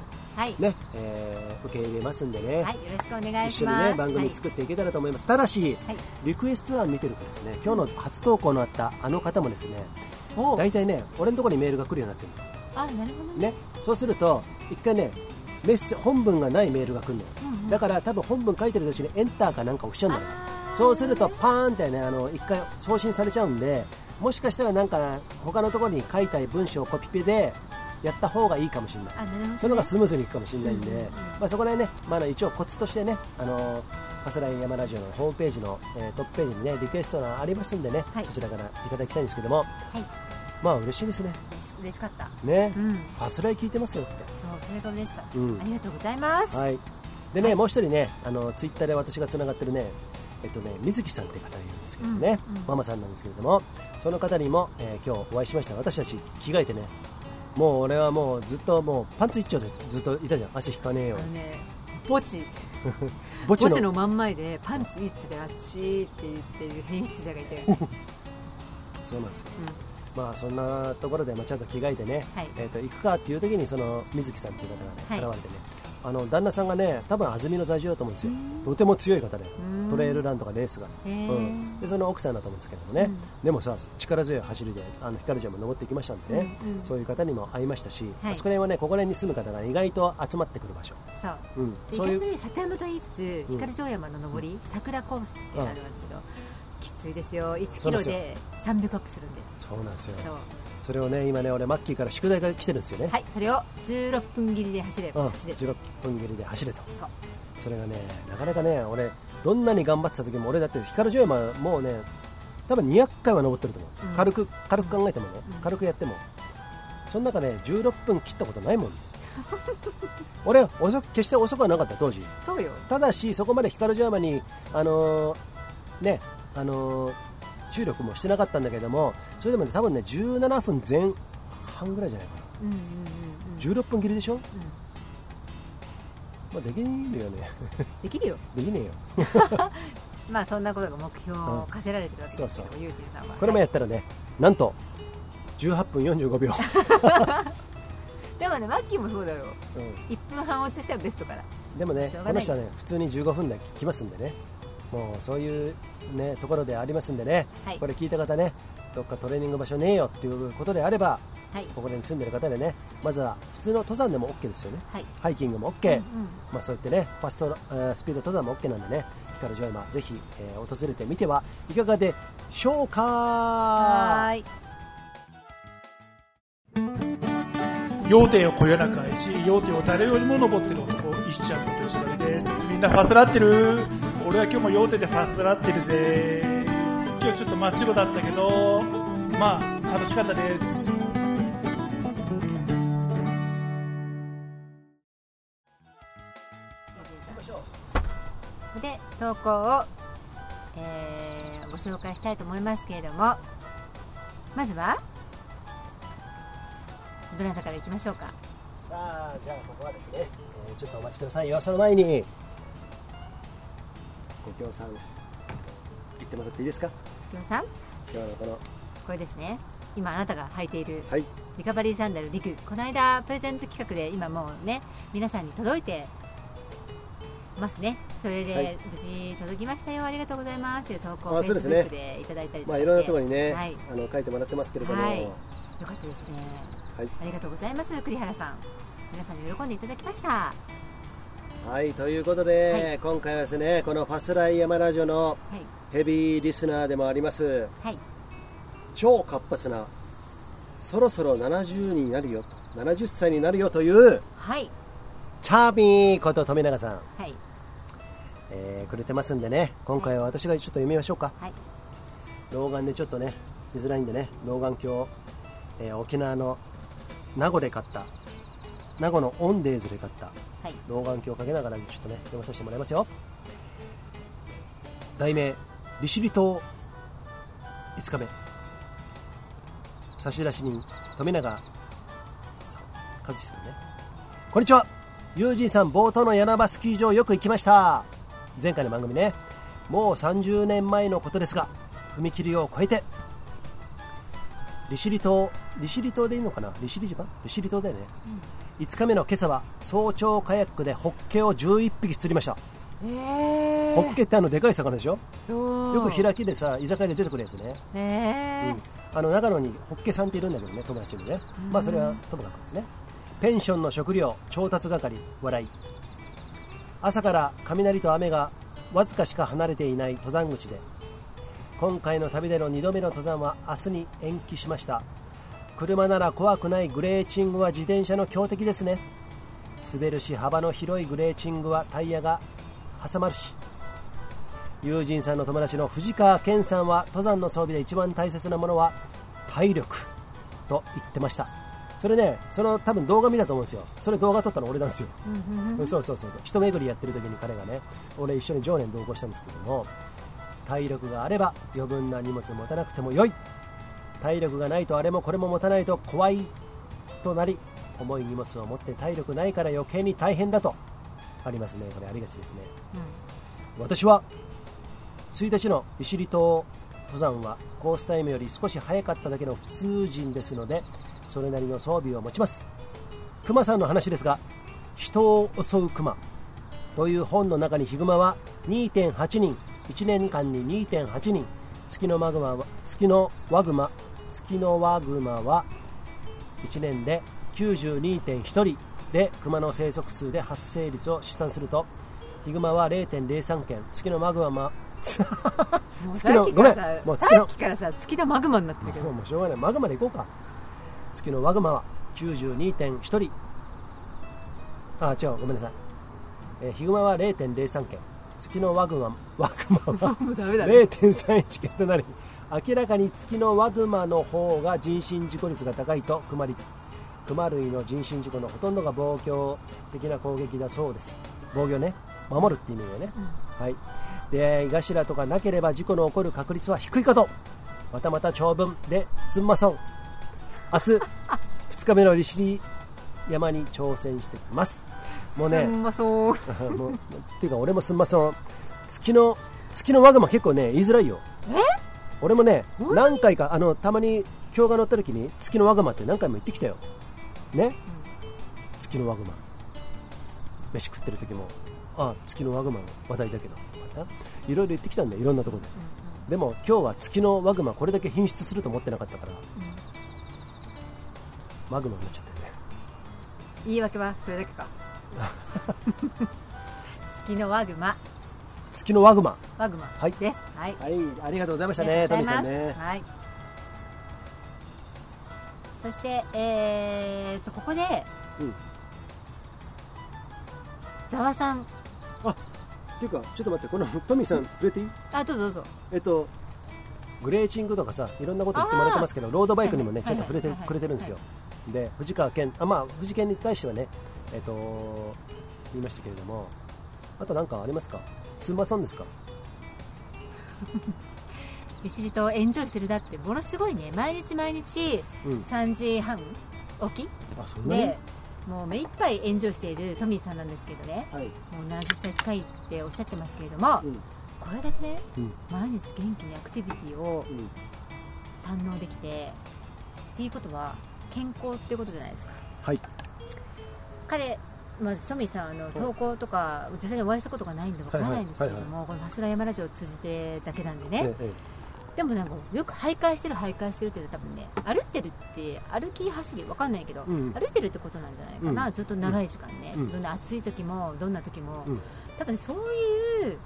ね、えー受け入れますんでね、はい、よろしくお願い一緒にしますね番組作っていけたらと思います、ただしはい、リクエスト欄見てるとですね今日の初投稿のあったあの方もですね大体ね俺のところにメールが来るようになってるあなるほどね。ね。そうすると一回ねメッセ本文がないメールが来るのよ。うんうん。だから多分本文書いてる途中にエンターかなんか押しちゃうんだよあー。そうするとパーンってねあの一回送信されちゃうんでもしかしたらなんか他のところに書いた文章をコピペでやった方がいいかもしれない。ね。その方がスムーズにいくかもしれないんで、うんうんうん。まあ、そこら辺ね、まあ、一応コツとしてねあのファスライン山ラジオのホームページの、えートップページにねリクエストがありますんでね、はい。そちらからいただきたいんですけどもはい。まあ嬉しいですね。嬉しかった。ね、うん。ファスライ聞いてますよって。そうそれが嬉しかった、うん。ありがとうございます、はい。でね、もう一人ねあのツイッターで私がつながってるねえっとね水木さんって方がいるんですけどね、うんうん。ママさんなんですけれどもその方にも、えー今日お会いしました。私たち着替えてねもう俺はもうずっともうパンツ一丁でずっといたじゃん。足引かねえよ。ね墓地。墓地の。真ん前でパンツ一丁であっちーって言ってる変質者がいて、う んそうなんですよ。まあそんなところで、まあ、ちゃんと着替えてね、はい。えー、と行くかっていう時にその水木さんっていう方がね、はい。現れてねあの旦那さんがね多分安曇野在住だと思うんですよ。うんとても強い方でうん。トレイルランとかレースが、うん、でその奥さんだと思うんですけどもね、うん。でもさ力強い走りであの光城も登ってきましたんでね、うんうん。そういう方にも会いましたし、はい。あそこら辺はねここら辺に住む方が意外と集まってくる場所、そう。うん、でそういう里山と言いつつうん。光城山の登り、桜コースってあるんですけど、きついですよ。1キロで300アップするんで。そうなんですよそれをね今ね俺マッキーから宿題が来てるんですよね、はいそれを16分切りで走ればうん、走れる。16分切りで走れと。そう。それがねなかなかね俺どんなに頑張ってた時も俺だって光城山もうね多分200回は登ってると思う、うん。軽く軽く考えてもね、うん。軽くやっても。その中で、16分切ったことないもん。俺遅く決して遅くはなかった当時。そうよ。ただしそこまで光城山にあのーねあのー注力もしてなかったんだけどもそれでもね多分ね17分前半ぐらいじゃないかな。うんうんうんうん。16分切りでしょ、うん。まあ、できねえよね。できるよ。できねえよ。まあそんなことが目標を課せられてるわけですけど、そう。ユージさんは。これもやはいったらね、なんと18分45秒、でもねマッキーもそうだよう。ん。1分半落ちしたらベストから。でもねこの人はね普通に15分で来ますんでねもうそういうねところでありますんでね、はい。これ聞いた方ねどっかトレーニング場所ねえよっていうことであればはい。ここに住んでる方でねまずは普通の登山でも OK ですよね。はい。ハイキングも OK、うんうん。まあ、そうやってねファスト、えースピード登山も OK なんでね。から城山ぜひ、えー訪れてみてはいかがでしょうか。はーい。要点をこよなく愛し要点を誰よりも登ってる男石ちゃんこと吉田です。みんなファスラってる俺は今日も要点でファスラってるぜ今日ちょっと真っ白だったけどまあ楽しかったです。で投稿を、えーご紹介したいと思いますけれどもまずはどなたからいきましょうか？さあじゃあここはですね、えーちょっとお待ちください。よその前にご協賛。言ってもらっていいですか？きよさん今日のこの。これですね。今あなたが履いているはい。リカバリーサンダルリグ。この間プレゼント企画で今もうね皆さんに届いてますね。それで、はい。無事届きましたよ。ありがとうございます。という投稿をあそうですね。Facebook でいただいたりとまあいろんなところにね、はい、あの書いてもらってますけれども、はい。よかったですね。はい。ありがとうございます栗原さん。皆さんに喜んでいただきましたはい、ということで、はい。今回はですねこのファスライヤマラジオのはい。ヘビーリスナーでもありますはい。超活発なそろそろ70になるよと70歳になるよというはい。チャーミーこと富永さん、はい。えーくれてますんでね今回は私がちょっと読みましょうか。はい。老眼でちょっとね見づらいんでね老眼鏡、えー沖縄の名護で買った名護のオンデーズで買ったはい。老眼鏡をかけながらちょっとね読まさせてもらいますよ。題名利尻島5日目。差出人富永さん。和志さんね。こんにちは。ユージンさん冒頭の柳場スキー場よく行きました。前回の番組ね。もう30年前のことですが踏切を越えて利尻島利尻島でいいのかな？利尻島？利尻島だよね、5日目の今朝は早朝カヤックでホッケを11匹釣りました。え。ホッケってあのでかい魚でしょ？よく開きでさ居酒屋で出てくるやつね、ねうん、あの長野にホッケさんっているんだけどね友達にね。まあそれはともかくですね。ペンションの食料調達係笑い。朝から雷と雨がわずかしか離れていない登山口で。今回の旅での2度目の登山は明日に延期しました車なら怖くないグレーチングは自転車の強敵ですね。滑るし幅の広いグレーチングはタイヤが挟まるし。友人さんの友達の藤川健さんは登山の装備で一番大切なものは体力と言ってました。それねその多分動画見たと思うんですよ。それ動画撮ったの俺なんですよ。そうそうそうそう。一巡りやってる時に彼がね俺一緒に常年同行したんですけども体力があれば余分な荷物持たなくても良い体力がないとあれもこれも持たないと怖いとなり重い荷物を持って体力ないから余計に大変だとありますね。これありがちですね。私は1日の利尻島登山はコースタイムより少し早かっただけの普通人ですのでそれなりの装備を持ちます。熊さんの話ですが人を襲う熊という本の中にヒグマは2.8人1年間に2.8人月のマグマは月のワグマ月のワグマは1年で92.1人で熊の生息数で発生率を試算するとヒグマは0.03件月のマグマは月のごめんもう月のさっきからさ月のマグマになってるけど。もうしょうがない。マグマで行こうか。月のワグマは92.1人。あ違うごめんなさい、えーヒグマは0.03件。月のワグマワグマはもうダメだね。0.31件となり明らかに月のワグマの方が人身事故率が高いと熊り熊類の人身事故のほとんどが防御的な攻撃だそうです。防御ね。守るって意味だよね、はい。出会い頭とかなければ事故の起こる確率は低いかと。またまた長文ですんまそん。明日 2日目の利尻山に挑戦してきます。もうね。すんまそうもうっていうか俺もすんまそん。月の月のワグマ結構ね言いづらいよ俺もね何回かあのたまに今日が乗った時に月のワグマって何回も言ってきたよ。ね、月のワグマ。飯食ってる時もあ月のワグマの話題だけどとかさ。いろいろ言ってきたんだよいろんなところで、でも今日は月のワグマこれだけ品質すると思ってなかったから、マグマになっちゃったよね。言い訳はそれだけか。月のワグマ月のワグマ。ワグマ。はい。です。はい。はい。ありがとうございましたねトミーさんね。はい。そしてえー、とここでうん。ざわさん。っていうかちょっと待ってこのトミーさん触れていい？あどうぞどうぞ。えっとグレーチングとかさいろんなこと言ってもらってますけどロードバイクにもねちょっと触れてはいはい。くれてるんですよ。で藤川健あまあ藤健に対してはねえっと言いましたけれどもあと何かありますか？すんまそんですか？利尻島エンジョイしてるだってものすごいね。毎日毎日うん。3時半起きあそんでもう目いっぱいエンジョイしているトミーさんなんですけどね。はい。もう70歳近いっておっしゃってますけれども、うん。これだけねうん。毎日元気にアクティビティをうん。堪能できてっていうことは健康っていうことじゃないですか。はい。彼、まあ、トミーさんあの投稿とか実際にお会いしたことがないんでわからないんですけれども、このファスラヤマラジオを通じてだけなんでね、ええでもなんかよく徘徊してる徘徊してるっていうのは多分ね歩ってるって歩き走りわかんないけど、うん。歩いてるってことなんじゃないかな、うん。ずっと長い時間ね、うん。どんな暑い時もどんな時も、うん。多分ねそういう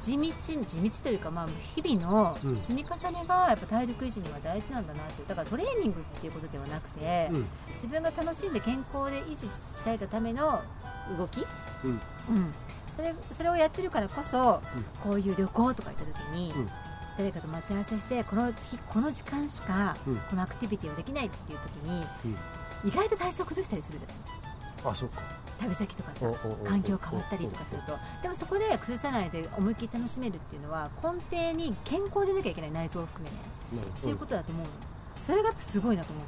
地道地道というか、まあ、日々のうん。積み重ねがやっぱ体力維持には大事なんだなってだからトレーニングっていうことではなくて、うん。自分が楽しんで健康で維持したいがための動き、うん。うん。それそれをやってるからこそ、こういう旅行とか行った時に、うん。誰かと待ち合わせしてこの日この時間しかうん。このアクティビティをできないっていう時に、うん。意外と体調崩したりするじゃないですか。あそっか旅先とかさ環境変わったりとかすると。でもそこで崩さないで思いっきり楽しめるっていうのは根底に健康でなきゃいけない内臓を含めね、っていうことだと思うの。それがすごいなと思っ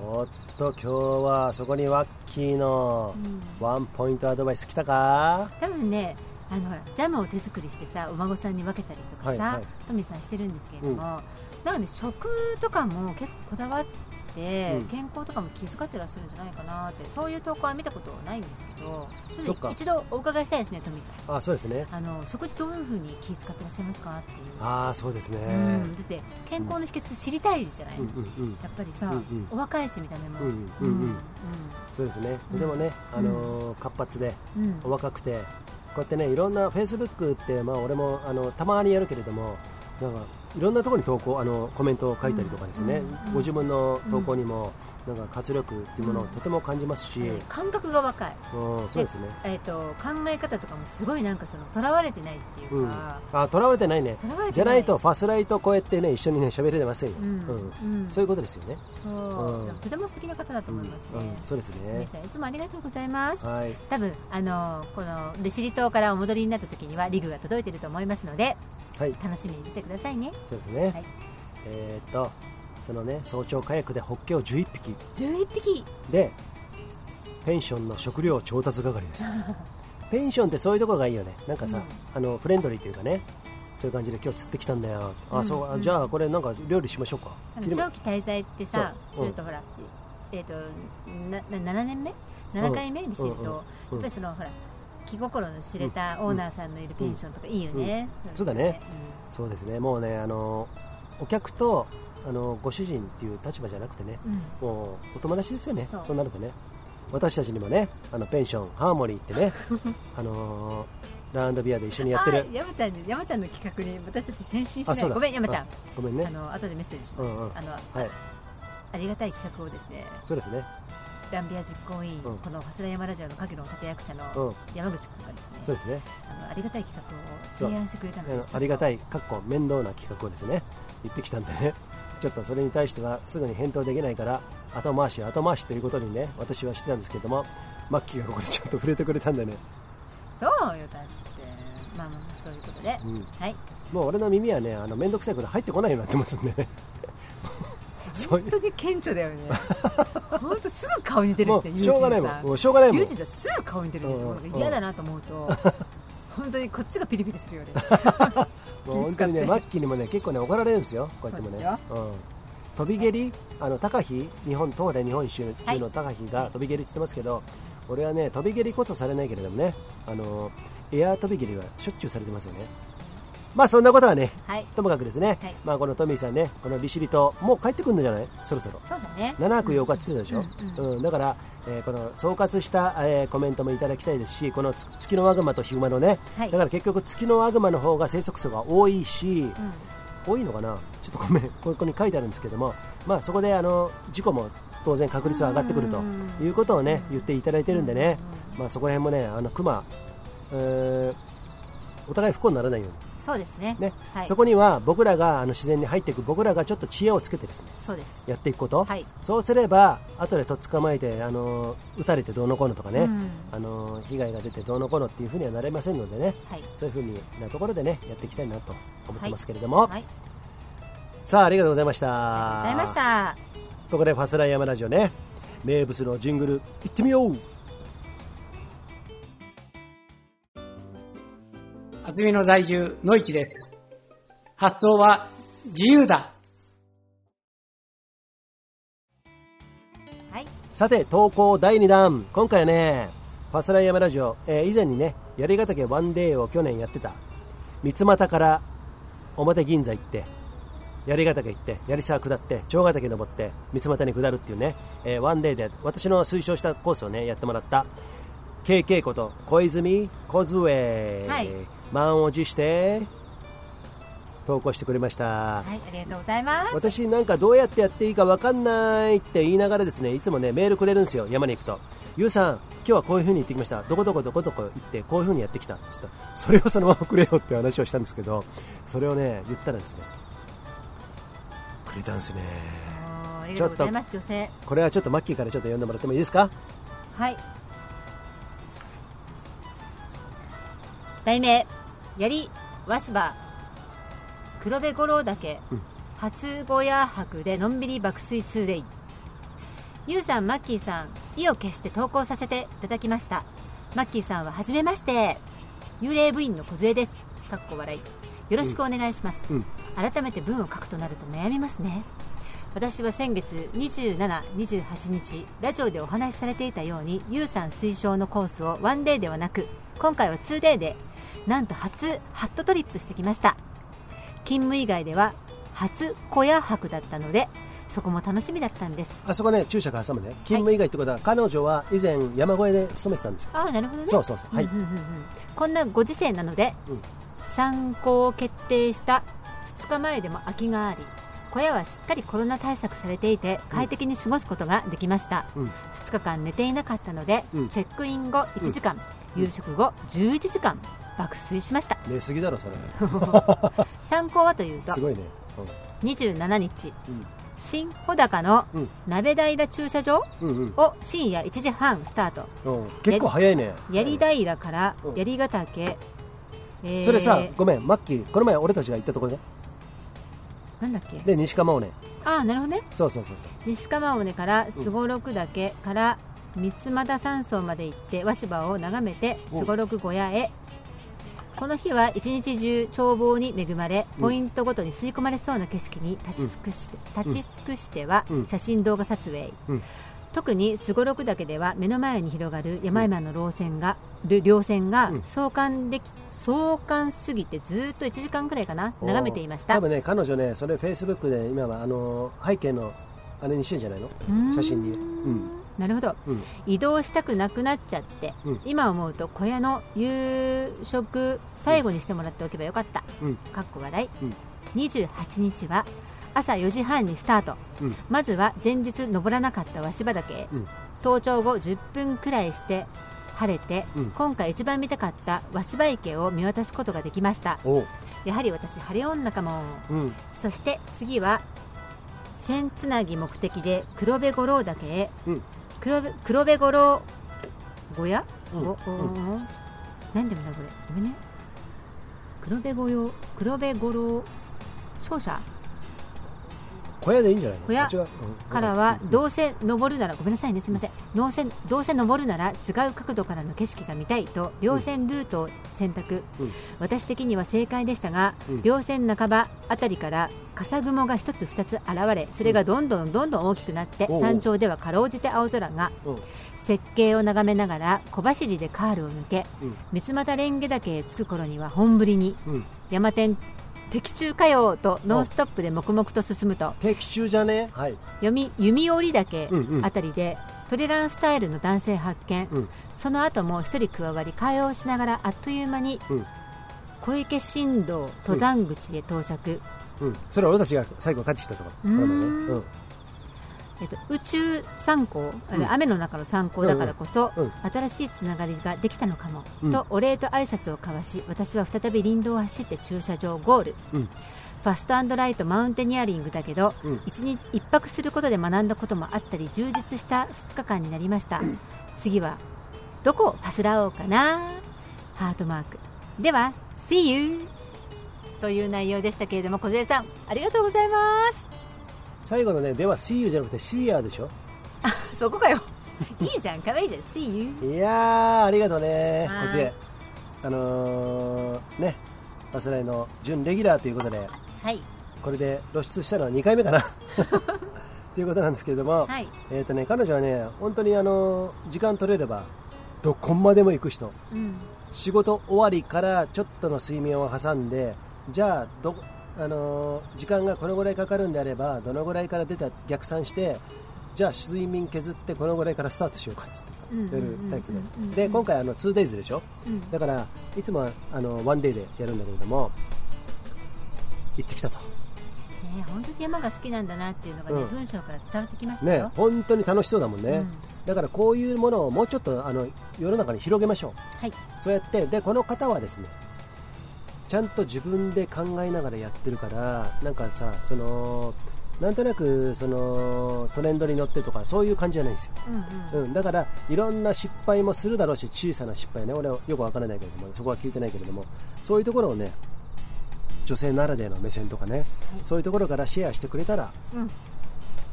おっと今日はそこにワッキーのた、うん。ワンポイントアドバイス来たか？多分ねあのジャムを手作りしてさお孫さんに分けたりとかさ、はいはい。トミーさんしてるんですけれども、なんかね食とかも結構こだわって、うん。健康とかも気遣ってらっしゃるんじゃないかなってそういう投稿は見たことないんですけどっかょっと一度お伺いしたいですねトミーさん。あそうですね。あの食事どういうふうに気遣ってらっしゃいますかっていう。ああそうですね。うん、だって健康の秘訣知りたいじゃない、やっぱりさ、お若いし見た目も、うん。うん。うん。そうですね。うん。でもねあのー活発でお若くてこうやってねいろんなフェイスブックってまあ俺もあのたまにやるけれどもなんかいろんなところに投稿あのコメントを書いたりとかですね、うんうんご自分の投稿にもなんか活力っていうものをうんとても感じますし、うん感覚が若い、そうですね、えー、と考え方とかもすごいなんかそのとらわれてないっていううん、か、あとらわれてないね。じゃないとファスライとこうやってね一緒にね喋れてませんよ、うんうん。うん。そういうことですよね、そう。うん。とても素敵な方だと思いますね、うんそうですね。いつもありがとうございます。はい。多分あのこの利尻島からお戻りになった時にはリグが届いてると思いますのではい楽しみにしててくださいね。そうですね、はい。えーっとそのね早朝カヤックでホッケを11匹。11匹。でペンションの食料調達係です。ペンションってそういうところがいいよね。なんかさ、うん。あのフレンドリーというかねそういう感じで今日釣ってきたんだよ、うん。あそうあうん。じゃあこれなんか料理しましょうか。長期滞在ってさそう。するとほら、えっ、となな7年目？7回目に知ると、やっぱりそのほら気心の知れたオーナーさんのいるペンションとかいいよね、そうだね。そうですね。もうねあのお客とあのご主人っていう立場じゃなくてねもうお友達ですよね。そう。なるとね私たちにもねあのペンションハーモニーってね あのラウンドビアで一緒にやってる。あ山ちゃんに山ちゃんの企画に私たち返信しあそうだ。ないごめん山ちゃん。ごめんね。あの後でメッセージします、うんうん。あの、はい。ありがたい企画をですね。そうですねランビア実行委員、うん。このファスラヤマラジオの影の立役者うのん。山口君がですね、そうですね。あのありがたい企画を提案してくれたのでありがたいかっこ面倒な企画をですね 言ってきたんでね。ちょっとそれに対してはすぐに返答できないから後回し後回しということにね私はしてたんですけどもマッキーがここでちょっと触れてくれたんでね、そうよだって。まあまあそういうことで、うん、はい。もう俺の耳はねあの面倒くさいこと入ってこないようになってますんで本当に顕著だよね。本当すぐ顔に出るも人うしょうがないもん。もうしょうがないもん。ユージさんすぐ顔に出るうんの嫌だなと思うと本当にこっちがピリピリするよね。もう本当にねマッキーにもね結構ね怒られるんですよこうやってもね。そううん。飛び蹴りあの高飛日本東レ日本一周中の高飛が飛び蹴りって言ってますけど、俺はね飛び蹴りこそされないけれどもねあのエアー飛び蹴りはしょっちゅうされてますよねまあそんなことはねはい。ともかくですね、はい。まあこのトミーさんねこの利尻島もう帰ってくるんじゃない？そろそろ。そうだね。7泊8日って言ってたでしょ、うんうんだから、えーこの総括した、えーコメントもいただきたいですしこのつ月のワグマとヒグマのね、はい。だから結局月のワグマの方が生息数が多いし、うん。多いのかな？ちょっとごめん。ここに書いてあるんですけども、まあ、そこであの事故も当然確率は上がってくるとうんいうことをね言っていただいてるんでね、まあ、そこら辺もねあのクマ、えーお互い不幸にならないようにそうですね。ね、はい。そこには僕らがあの自然に入っていく僕らがちょっと知恵をつけてですねそうです。やっていくこと、はい。そうすれば後でとっ捕まえてあの撃たれてどうのこうのとかね、うん。あの被害が出てどうのこうのっていうふうにはなれませんのでねはい。そういうふうになところでねやっていきたいなと思ってますけれども、はい。さあありがとうございました。ありがとうございました。ここでファスライヤマラジオね。名物のジングルいってみよう安曇野在住野市です。発想は自由だ。はい。さて投稿第2弾。今回はねファスライヤマラジオ、えー以前にね槍ヶ岳ワンデーを去年やってた。三俣から表銀座行って槍ヶ岳行って槍沢下って長ヶ岳登って三俣に下るっていうね、えーワンデーで私の推奨したコースをねやってもらった。KK こと小泉小杖、はい満を持して投稿してくれました、はいありがとうございます。私なんかどうやってやっていいか分かんないって言いながらですねいつもねメールくれるんですよ山に行くと。ゆうさん今日はこういう風に行ってきました。どこどこどこどこ行ってこういう風にやってきた。って言ったらそれをそのままくれよって話をしたんですけどそれをね言ったらですねくれたんですね。おーありがとこれはちょっとマッキーからちょっと読んでもらってもいいですか？はい。題名槍わしば黒部五郎岳、うん。初小屋泊でのんびり爆睡2デイ。ゆうさんマッキーさん意を決して投稿させていただきました。マッキーさんははじめまして。幽霊部員の梢です。かっこ笑い。よろしくお願いします、うん。改めて文を書くとなると悩みますね。私は先月27、28日ラジオでお話しされていたようにユウさん推奨のコースをワンデーではなく今回は 2day でなんと初ハットトリップしてきました。勤務以外では初小屋泊だったのでそこも楽しみだったんです。あそこね注釈挟むね。勤務以外ってことは、彼女は以前山越えで勤めてたんですよ。ああなるほどね。そうそうそう。はい、うんうんうんうん。こんなご時世なので、うん。参考決定した2日前でも空きがあり小屋はしっかりコロナ対策されていて快適に過ごすことができました、うん。2日間寝ていなかったので、うん。チェックイン後1時間、うん。夕食後11時間爆睡しました。寝すぎだろそれ。参考はというとすごいね、27日うん。新穂高のうん。鍋平駐車場うんうん。を深夜1時半スタート。うん、結構早いね。槍平からうん。槍ヶ岳、えー。それさごめん。マッキーこの前俺たちが行ったところね。なんだっけ？で西釜尾根ああなるほどね。そうそうそうそう。西川尾根からすごろく岳から三俣山荘まで行って鷲羽を眺めてうん。すごろく小屋へこの日は一日中眺望に恵まれうん。ポイントごとに吸い込まれそうな景色に立ち尽くして、立ち尽くしてはうん。写真動画撮影、うん。特にすごろく岳では目の前に広がる山々の稜線が、る稜線がうん。壮観でき壮観すぎてずっと1時間くらいかな眺めていました。多分ね彼女ねそれフェイスブックで今はあの背景のあれにしてんじゃないの？写真に。うんなるほど。うん。移動したくなくなっちゃって、うん。今思うと小屋の夕食最後にしてもらっておけばよかった、うん。かっこ笑い、うん。28日は朝4時半にスタート、うん。まずは前日登らなかった鷲羽岳登頂後10分くらいして晴れて、うん。今回一番見たかった鷲羽池を見渡すことができました。やはり私晴れ女かも。うん。そして次は千つなぎ目的で黒部五郎岳へ、うん黒部黒部五郎。小屋、うん。ごおうん。なんでもなこれ？ごめんね。黒部五郎黒部五郎。商社小屋でいいんじゃないの？小屋からはうん。どうせ登るならごめんなさいねすみません。どうせどうせ登るなら違う角度からの景色が見たいと稜線ルートを選択、うん。私的には正解でしたが、うん。稜線半ばあたりから笠雲が一つ二つ現れそれがどんどんどんどん大きくなって、おうおう。山頂ではかろうじて青空が。うん。設計を眺めながら小走りでカールを抜けうん。三俣蓮華岳へ着く頃には本降りにうん。山天敵中かよとノンストップで黙々と進むと。的中じゃね？はい。弓弓折岳うんうん。あたりでトレランスタイルの男性発見、うん。その後も一人加わり会話をしながらあっという間にうん。小池新道登山口へ到着、うん。それは俺たちが最後帰ってきたところ。ね。うんえっと、宇宙参考、あうん。雨の中の参考だからこそ、うん。うん。新しいつながりができたのかも、うん。とお礼と挨拶を交わし私は再び林道を走って駐車場ゴール、うん。ファストライトマウンテニアリングだけど、うん。一日一泊することで学んだこともあったり充実した2日間になりました、次はどこをパスらおうかな？ハートマーク。では See you! という内容でしたけれども小さんありがとうございます最後のねでは See you じゃなくて See ya でしょ？そこかよ。いいじゃん。可愛いじゃん。See you いやーありがとうね。はい。こっちへ。あのー、ねバスライの準レギュラーということで。はい。これで露出したのは2回目かな。ということなんですけれども、はい。えーとね、彼女はね本当にあの時間取れればどこまでも行く人。うん。仕事終わりからちょっとの睡眠を挟んでじゃあど、あの時間がこのぐらいかかるんであればどのぐらいから出た逆算してじゃあ睡眠削ってこのぐらいからスタートしようかっつってさタイプで。で今回あの 2days でしょ？うん。だからいつもはあの 1day でやるんだけれども行ってきたと。ね本当に山が好きなんだなっていうのがね、うん。文章から伝わってきましたねよ、本当に楽しそうだもんね、うん。だからこういうものをもうちょっとあの世の中に広げましょう。はい。そうやってでこの方はですねちゃんと自分で考えながらやってるからなんかさそのなんとなくそのトレンドに乗ってとかそういう感じじゃないんですよ、うんうん。うん、だからいろんな失敗もするだろうし小さな失敗ね。俺はよくわからないけれどもそこは聞いてないけれどもそういうところをね女性ならではの目線とかね、そういうところからシェアしてくれたらうん。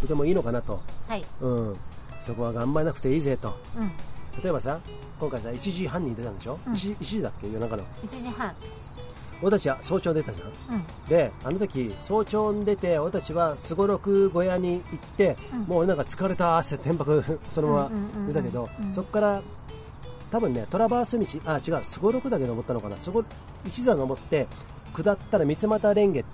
とてもいいのかなと、はい。うん、そこは頑張らなくていいぜと。うん。例えばさ今回さ1時半に出たんでしょ、うん。1, 時だっけ？夜中の。1時半俺たちは早朝出たじゃん。うん。であの時早朝に出て俺たちはすごろく小屋に行って、うん。もう俺なんか疲れたって天白 そのまま出たけど、うん。そこから多分ねトラバース道あ違うすごろく岳登ったのかな。すご一座登って下ったら三俣蓮華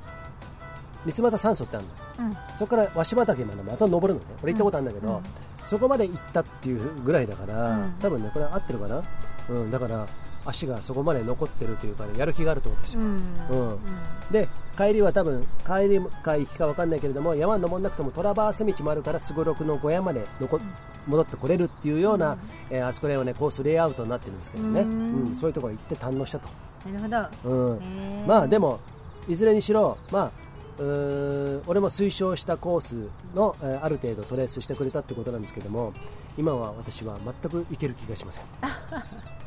三俣山荘ってあるの。うん。そこから鷲畑までまた登るのね。俺行ったことあるんだけど、うん。うん。そこまで行ったっていうぐらいだから、うん。多分ねこれ合ってるかな、うん、だから足がそこまで残ってるというかねやる気があるってことですよ、うん。うん。で帰りは多分帰りか行きか分かんないけれども山登んなくてもトラバース道もあるからすごろくの小屋まで残戻ってこれるっていうような、えーあそこら辺はねコースレイアウトになってるんですけどね、ううん。んそういうところ行って堪能したと、なるほど。うん。まあでもいずれにしろまあうーん俺も推奨したコースの、えーある程度トレースしてくれたってことなんですけども今は私は全くいける気がしません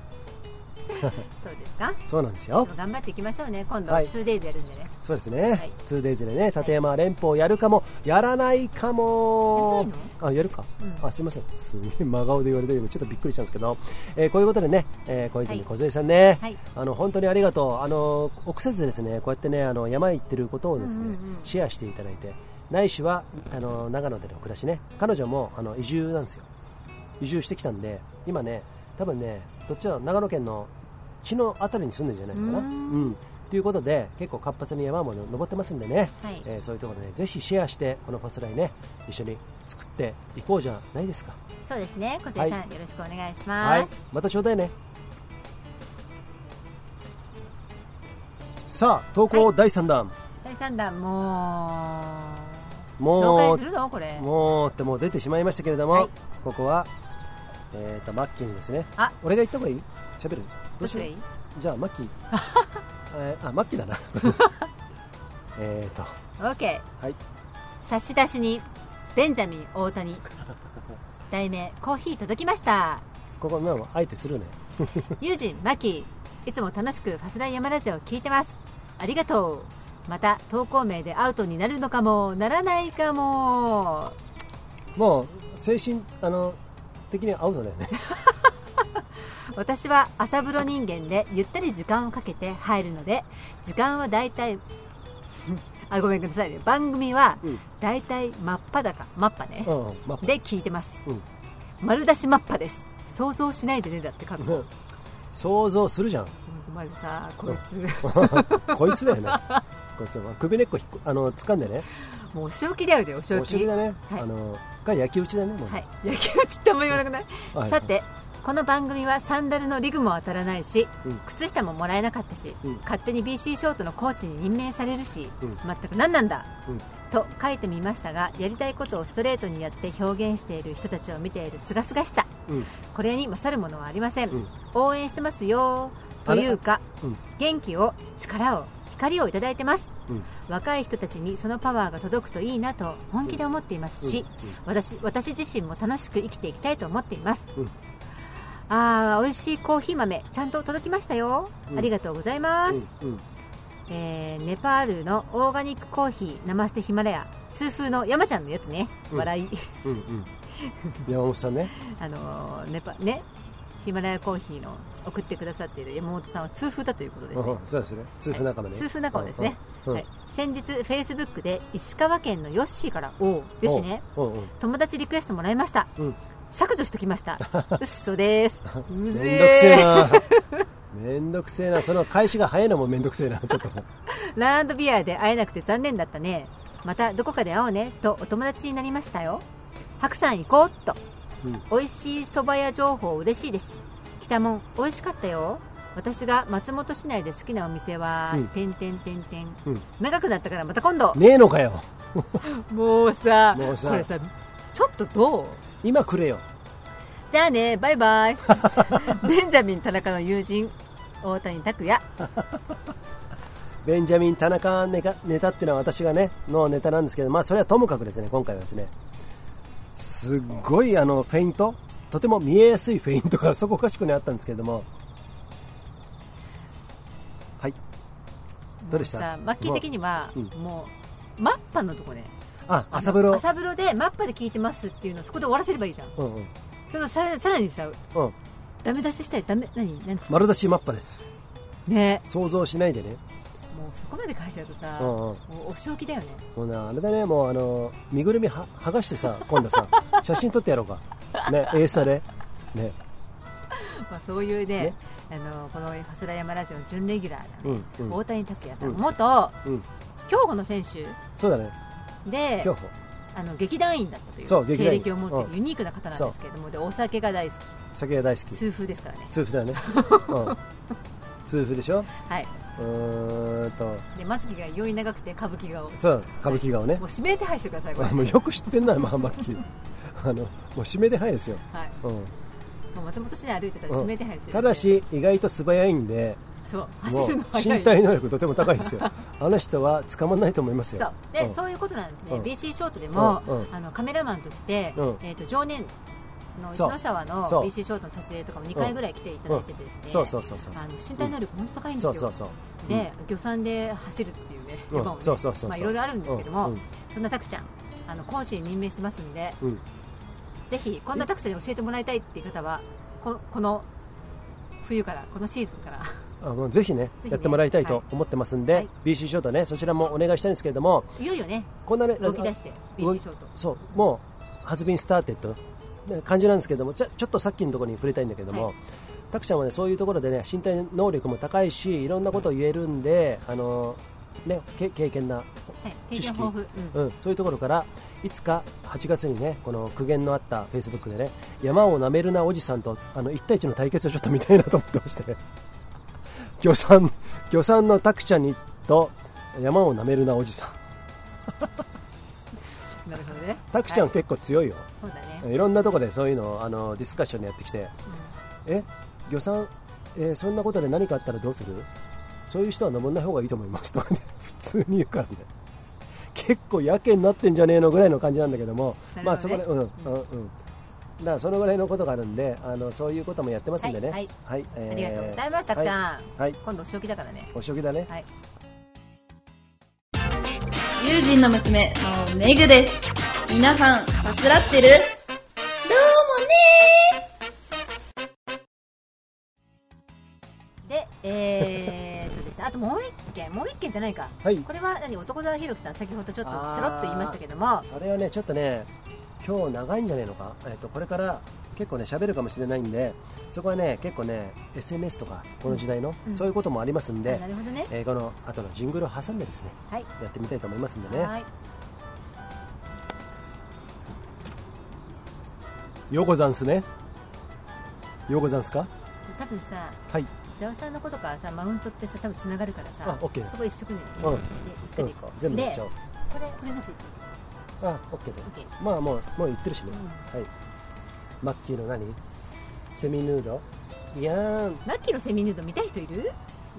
そうですか？そうなんですよ。頑張っていきましょうね。今度はい。2days やるんでね。そうですね、はい。2days でね立山連峰やるかもやらないかも。やあやるか、うん。あすいません。すげえ真顔で言われて今ちょっとびっくりしたんですけど、えーこういうことでね、えー小泉はい。小杉さんね、はい。あの本当にありがとう。あの臆せずですねこうやってねあの山へ行ってることをですね、シェアしていただいて。ないしはあの長野での暮らしね。彼女もあの移住なんですよ。移住してきたんで今ね多分ねどっちら長野県の地のあたりに住んでるんじゃないかな。ううん。んということで結構活発に山も登ってますんでね、はい。えーそういうところで、ね、ぜひシェアしてこのファスライね一緒に作っていこうじゃないですか。そうですね。小杉さん、よろしくお願いします、はい。またちょうだいね。さあ投稿第3弾、第3弾もうもうもうってもう出てしまいましたけれども、はい。ここは、えー、とマッキーにですね。あ。俺が言った方がいい？喋る？どうしよう？じゃあマッキー。えーあマッキーだな。えーと。OK はい。差出人ベンジャミン大谷。題名コーヒー届きました。ここのあえてするね。友人マキいつも楽しくファスライヤマラジオを聞いてます。ありがとう。また投稿名でアウトになるのかもならないかも。もう精神あの的にはアウトだよね。私は朝風呂人間でゆったり時間をかけて入るので時間はだいたいあごめんくださいね。番組はうん。だいたい真っ裸真っ裸。ねで聞いてます。うん。丸出しマッパです。想像しないでねだって書くうん想像するじゃん。まずさこいつ。こいつだよね。こいつは。首根っこひっこあの掴んでね。もうお仕置きだよねお仕お置き尻だね、はい。あのが焼き打ちだねもうはい。野球打ちってあんま言わなくない、はい。さてこの番組はサンダルのリグも当たらないし、うん。靴下ももらえなかったし、うん。勝手に BC ショートのコーチに任命されるし、うん。全く何なんだ、うん。と書いてみましたがやりたいことをストレートにやって表現している人たちを見ている清々しさ。うん。これに勝るものはありません、うん。応援してますよ。というか、うん。元気を力を光をいただいてますうん。若い人たちにそのパワーが届くといいなと本気で思っていますし、私私自身も楽しく生きていきたいと思っています、うん。あー美味しいコーヒー豆ちゃんと届きましたよ、うん。ありがとうございます、うんうん。えーネパールのオーガニックコーヒーナマステヒマラヤ。痛風の山ちゃんのやつね、うん。笑い。うんうん。山本さんね。あのーネパねヒマラヤコーヒーの送ってくださっている山本さんは痛風だということですね。うんそうですね。痛風仲間ね、痛風仲間ですね、はい、先日フェイスブックで石川県のヨッシーからおうよしね。うんうん友達リクエストもらいました、うん。削除しときました。嘘です。うめんどくぜせえめんどくせえな。その返しが早いのもめんどくせえな。ちょっと ランドビアで会えなくて残念だったね。またどこかで会おうね。とお友達になりましたよ。白さん行こう。っと、うん。美味しい蕎麦屋情報嬉しいです。北門美味しかったよ。私が松本市内で好きなお店は、うん。てんてんてんてん。うん。長くなったからまた今度、ねえのかよ。もうさもうさ。これさちょっとどう？今くれよ。じゃあねバイバイ。ベンジャミン田中の友人大谷拓也。ベンジャミン田中ネタネタっていうのは私がねのネタなんですけどまあそれはともかくですね今回はですねすっごいあのフェイントとても見えやすいフェイントがそこかしくにあったんですけれども。はい。どうでした？マッキー的には、うん。もうマッパのとこねあ朝風呂？朝風呂でマッパで聞いてますっていうのをそこで終わらせればいいじゃん。うんうん。そのささらにさうん。ダメ出ししたいダメ何何つ丸出しマッパです。ね。想像しないでねもうそこまで書いちゃうとさ、うんうん。もうお仕置きだよね。もうなあれだねもうあの身ぐるみは剥がしてさ 今度さ写真撮ってやろうか。ねエースタで。ね。まあそういうねね。あのこのハスラ山ラジオの準レギュラーなね、うんうん。大谷拓也さん、うん。元うん。競歩の選手。そうだね。で競歩あの劇団員だったという経歴を持っているうん。ユニークな方なんですけれども、でお酒が大好酒が大好き。き痛風ですからね。痛風だよね、うん、痛風でしょ？はいうーんと。でまつげが異様に長くて歌舞伎顔。そう歌舞伎顔ね。もう指名手配してくださいこれ。あもうよく知ってんなマハマッキーあのもう指名手配ですよ、はい。うん。もう松本市内歩いてたら指名手配してただし意外と素早いんでそうも走うるの早い。身体能力とても高いですよ。あの人は捕まらないと思いますそう。よで、うん。そういうことなんですね、うん。BC ショートでも、うん。うん。あのカメラマンとして、うん。えー、と常年のそう。篠沢の BC ショートの撮影とかも2回ぐらい来ていただいててですね、そうそうそうそうあの身体能力本当高いんですよ、そうそうそう。で、漁船で走るっていうね、うん。山をね。そうそうそうまあいろいろあるんですけども、うん。そんなタクちゃんあの講師に任命してますんで、うん。ぜひこんなタクちゃんに教えてもらいたいっていう方はここの冬からこのシーズンから。あのぜひねね。やってもらいたいと思ってますんで、はい。BC ショートねそちらもお願いしたいんですけれどもいよいよねこんなね動き出して動 BC きショート。そうもう has been started な感じなんですけどもちょちょっとさっきのところに触れたいんだけども、はい。タクちゃんはねそういうところでね身体能力も高いしいろんなことを言えるんであのねけ経験な、知識。験豊富、うん。うん、そういうところからいつか8月にねこの苦言のあったフェイスブックでね山をなめるなおじさんとあの1対1の対決をちょっと見たいなと思ってまして漁産漁産のタクちゃんにと山をなめるなおじさん。なるほどね。タクちゃんはい。結構強いよ、そうだね、いろんなところでそういうのをあのディスカッションでやってきてえ漁産、えーそんなことで何かあったらどうする？そういう人は登んない方がいいと思います。とかね 普通に言うからね。結構やけになってんじゃねえのぐらいの感じなんだけどもまあそこでうんうんうん。だからそのぐらいのことがあるんであのそういうこともやってますんでね。はいはい、えーありがとうございます、たくちゃん、はい、はい、今度お仕置きだからね。お仕置きだね。はい。友人の娘のメグです。皆さん、バスらってる？えーっとですねあともう一件もう一件じゃないか、はい。これは何男沢ひろきさん先ほどちょっとちょろっと言いましたけども。それはねちょっとね今日長いんじゃねえのか、えっとこれから結構ね喋るかもしれないんでそこはね結構ね SNS とかこの時代の、うん。そういうこともありますんで、あなるほどね。えーこの後のジングルを挟んでですねはい。やってみたいと思いますんでね。はい。ようござんすね。ようござんすか？多分さはいザワさんのことからさマウントってさ多分つながるからさあ OK そこ一色にうんで一回でいこう、で全部やっちゃおう。これこれなしでしあオッケーで OK まあもうもう言ってるしね、うはい。マッキーの何？セミヌード？いやマッキーのセミヌード見たい人いる？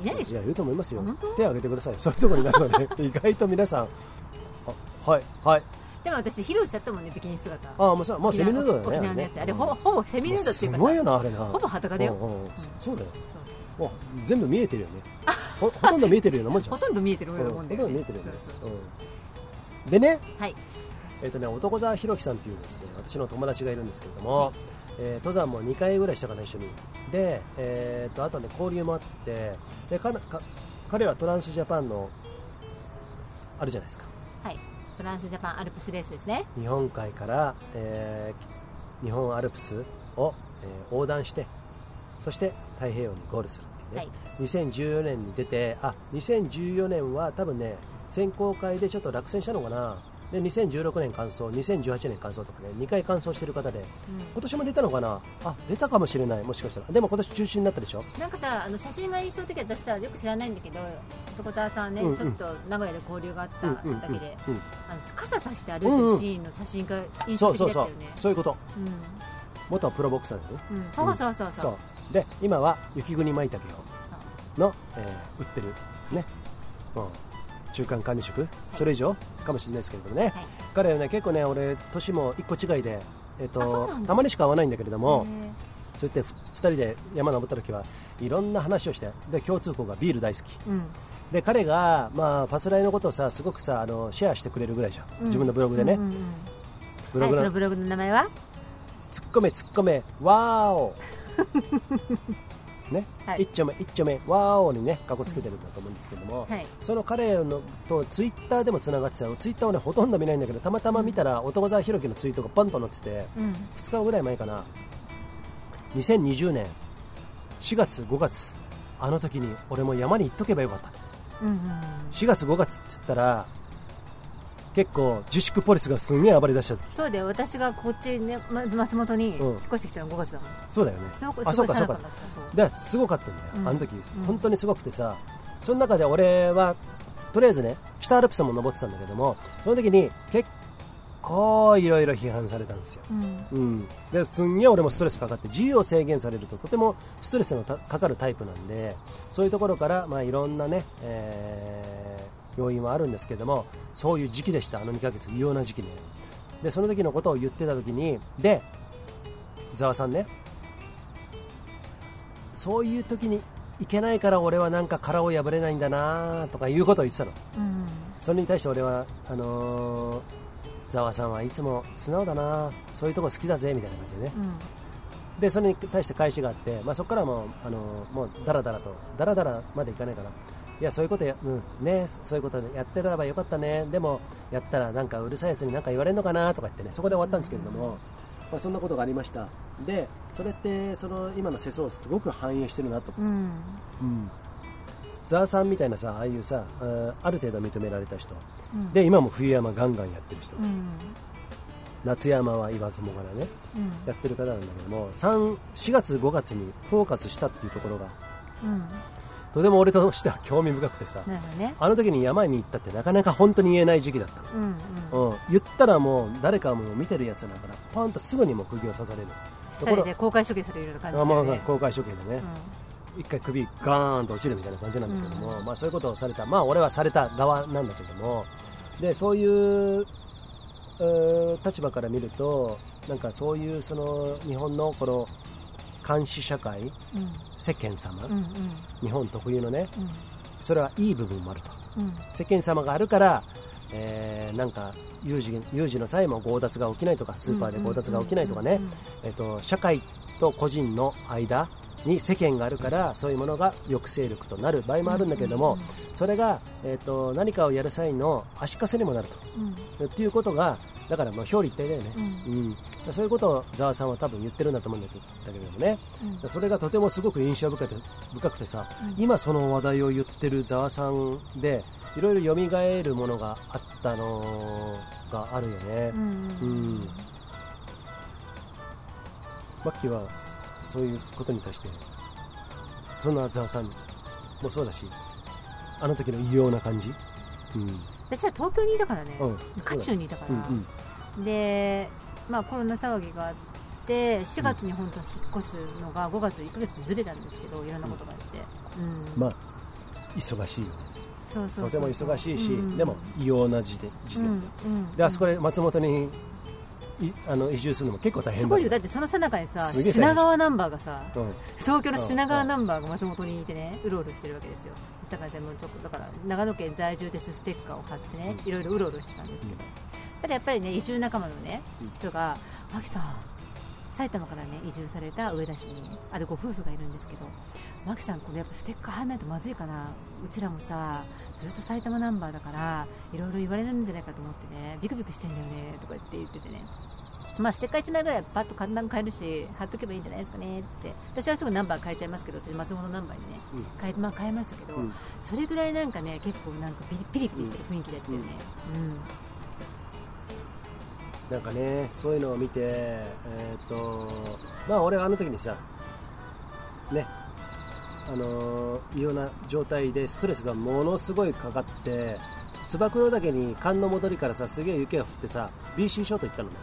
いないでしょ？いやいると思いますよ。手を挙げてください。そういうところになるとね。意外と皆さん。あはいはい。でも私披露しちゃったもんねビキニ姿。あもうさもうセミヌードだよね沖縄のやつ。あれうんほほぼセミヌードっていうかすごいよさなあれな。ほぼ裸だよ。うんうんそそうだよもう全部見えてるよね。ほほとんど見えてるようなもんじゃん。ほとんど見えてるようなうんほもんだよね。とんど見えてるよねそうん。でねはい。えっ、とね男沢弘樹さんっていうですね私の友達がいるんですけれども、えー登山も2回ぐらいしたかな一緒に。で、えー、とあとね交流もあってでかなか彼はトランスジャパンのあるじゃないですか。はい。トランスジャパンアルプスレースですね。日本海から、えー日本アルプスを、えー横断してそして太平洋にゴールするっていうね、2014年に出てあ2014年は多分ね選考会でちょっと落選したのかな。で2016年完走2018年完走とかね2回完走してる方で今年も出たのかな。あ出たかもしれないもしかしたら。でも今年中止になったでしょ？なんかさあの写真が印象的私さよく知らないんだけど男沢さんね、うんうん。ちょっと名古屋で交流があっただけで、うんうんうんうん。あの傘さして歩いてるシーンの写真が印象そうそうそう的だったよねそういうこと。うん。元はプロボクサーでね。うん。そうそうそうそう。そうで今は雪国舞茸そうの、えー売ってるね、うん、中間管理職。それ以上かもしれないですけれどもね、はい。彼はね結構ね俺年も1個違いで、えっあそうとたまにしか会わないんだけれどもへそうやって2人で山登った時はいろんな話をしてで共通項がビール大好き。ーうん。で彼が、まあ、ファスライのことをさすごくさあのシェアしてくれるぐらいじゃん、うん。自分のブログでね、うんうんうん。ブログの、はい、そのブログの名前は？突っ込め突っ込めわーお ね、はい。一丁目一丁目わーおにねかっこつけてるんだと思うんですけども、はい。その彼のとツイッターでもつながってたのツイッターをねほとんど見ないんだけどたまたま見たら男沢弘樹のツイートがポンと載っててうん。2日ぐらい前かな。2020年4月5月あの時に俺も山に行っとけばよかった。うんうん4月5月って言ったら結構自粛ポリスがすんげえ暴れ出した時。そうだよ私がこっちねま松本にうん。引っ越してきたの5月だもん。そうだよね。あそうかそうか。ですごかったんだよ、うん。あの時、ん。本当にすごくてさその中で俺はとりあえずね北アルプスも登ってたんだけどもその時に結構いろいろ批判されたんですよ、うん。うん、ですんげえ俺もストレスかかって自由を制限されるととてもストレスのたかかるタイプなんでそういうところから、まあ、いろんなね、えー要因はあるんですけどもそういう時期でした。あの2ヶ月異様な時期ねでその時のことを言ってた時にでざわさんねそういう時にいけないから俺はなんか殻を破れないんだなとかいうことを言ってたの。うん。それに対して俺はあのーざわさんはいつも素直だなそういうとこ好きだぜみたいな感じでね。うん。でそれに対して返しがあって、まあ、そこからもう、あのーもうだらだらとだらだらまでいかないかないやそういうことや、うんね、そういうことやってればよかったね。でもやったらなんかうるさいやつに何か言われるのかなとか言ってねそこで終わったんですけれども、まあ、そんなことがありました。でそれってその今の世相をすごく反映してるなと。うん。うん。ザーさんみたいなさああいうさある程度認められた人。うん。で今も冬山ガンガンやってる人、うん。夏山は言わずもがなねうん。やってる方なんだけども3 4月5月にフォーカスしたっていうところがうんとても俺としては興味深くてさね。あの時に山に行ったってなかなか本当に言えない時期だった。うんうん。うん、言ったらもう誰かも見てるやつだからポンとすぐにも釘を刺される。とそれで公開処刑されるような感じあまあだよね公開処刑でね、一回首ガーンと落ちるみたいな感じなんだけども、まあ、そういうことをされた、まあ、俺はされた側なんだけども。でそういう立場から見るとなんかそういうその日本のこの監視社会世間様、うんうん。日本特有のねうん。それはいい部分もあると。うん。世間様があるから、えーなんか有事有事の際も強奪が起きないとかスーパーで強奪が起きないとかね、えっと社会と個人の間に世間があるからそういうものが抑制力となる場合もあるんだけれども、それが、えっと何かをやる際の足かせにもなると。うん。っていうことがだからまあ表裏一体だよね、うん。そういうことをざわさんは多分言ってるんだと思うんだけだけれどもね、うん。それがとてもすごく印象深くて深くてさ、今その話題を言ってるざわさんでいろいろ蘇るものがあったのがあるよね、うん。うん。マッキーはそそういうことに対してそんなざわさんもそうだしあの時の異様な感じ、うん私は東京にいたからね、うん。渦中にいたから、で、まあ、コロナ騒ぎがあって4月に本当は引っ越すのが5月1ヶ月ずれたんですけどいろんなことがあって、うん。まあ忙しいよね。そうそうとても忙しいし、うん。でも異様な時点時点、で。あそこで松本にいあの移住するのも結構大変だすごいよ。だってそのさなかにさ品川ナンバーがさうん。東京の品川ナンバーが松本にいてねうろうろしてるわけですよだからでもちょっとだから長野県在住ですステッカーを貼ってねいろいろうろうろしてたんですけど、ただやっぱりね移住仲間のね人が「マキさん埼玉からね移住された上田市にねあるご夫婦がいるんですけどマキさんこれやっぱステッカー貼らないとまずいかな。うちらもさずっと埼玉ナンバーだからいろいろ言われるんじゃないかと思ってねビクビクしてんだよねとか言って言っててねまあ、ステッカー1枚ぐらいパッと簡単に買えるし貼っとけばいいんじゃないですかねって。私はすぐナンバー変えちゃいますけど松本ナンバーにね、うん。変えまあ、変えましたけど、うん。それぐらいなんかね結構なんかピリピリピリしてる雰囲気だったよね、なんかねそういうのを見てえーっとまあ俺はあの時にさねあのー異様な状態でストレスがものすごいかかって燕岳に寒の戻りからさすげえ雪が降ってさ BC ショート行ったのね。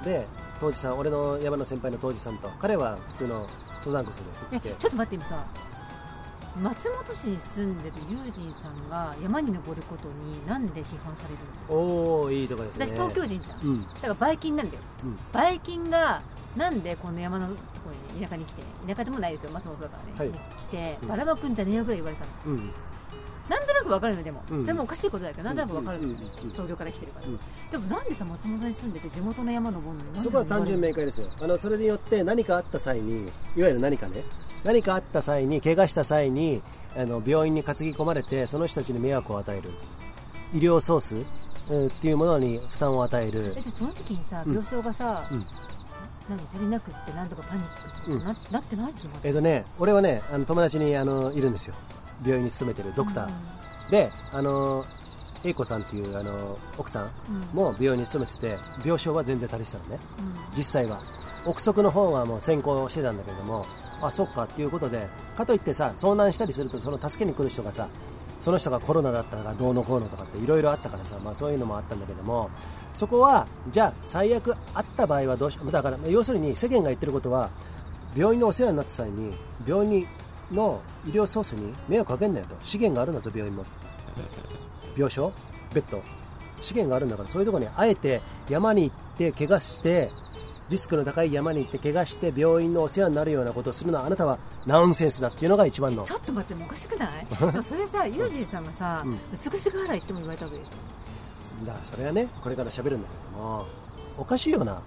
うん。で当時さん俺の山の先輩の当時さんと彼は普通の登山コースで行ってえちょっと待って今さ松本市に住んでる友人さんが山に登ることになんで批判されるの？おおいいとこですね。私東京人じゃん、うん。だからバイキンなんだよ。うん。バイキンがなんでこの山のところに田舎に来てね田舎でもないですよ松本だからね、はい。に来てうん。ばらまくんじゃねえよぐらい言われたの。うんなんとなくわかるのでも、うん。それもおかしいことだけどなんとなくわかるの、うんうん。うん東京から来てるから、うん。でもなんでさ松本に住んでて地元の山登るのに？そこは単純明快ですよ。あのそれによって何かあった際にいわゆる何かね？何かあった際に怪我した際にあの病院に担ぎ込まれてその人たちに迷惑を与える。医療ソース、うんっていうものに負担を与える。えでその時にさうん。病床がさ、うん。何足りなくってなんとかパニックとかうん。な,、なってないでしょまだ。えっとね俺はねあの友達にあのいるんですよ病院に勤めてるドクター、であの英子さんっていうあの奥さんうん。も病院に勤めてて病床は全然足りてたのね。うん。実際は。憶測の方はもう先行してたんだけれどもあそっかっていうことでかといってさ遭難したりするとその助けに来る人がさその人がコロナだったからどうのこうのとかっていろいろあったからさ、まあ、そういうのもあったんだけどもそこはじゃあ最悪あった場合はどうしだから要するに世間が言ってることは病院のお世話になった際に病院にの医療ソースに迷惑かけんなよと。資源があるんだぞ病院も。病床？ベッド？資源があるんだからそういうところにあえて山に行って怪我してリスクの高い山に行って怪我して病院のお世話になるようなことをするのはあなたはナウンセンスだっていうのが一番の。ちょっと待ってもうおかしくない？それさユージーさんがさ、うん。美しが原行っても言われたわけだからそれはねこれから喋るんだけどもおかしいよな。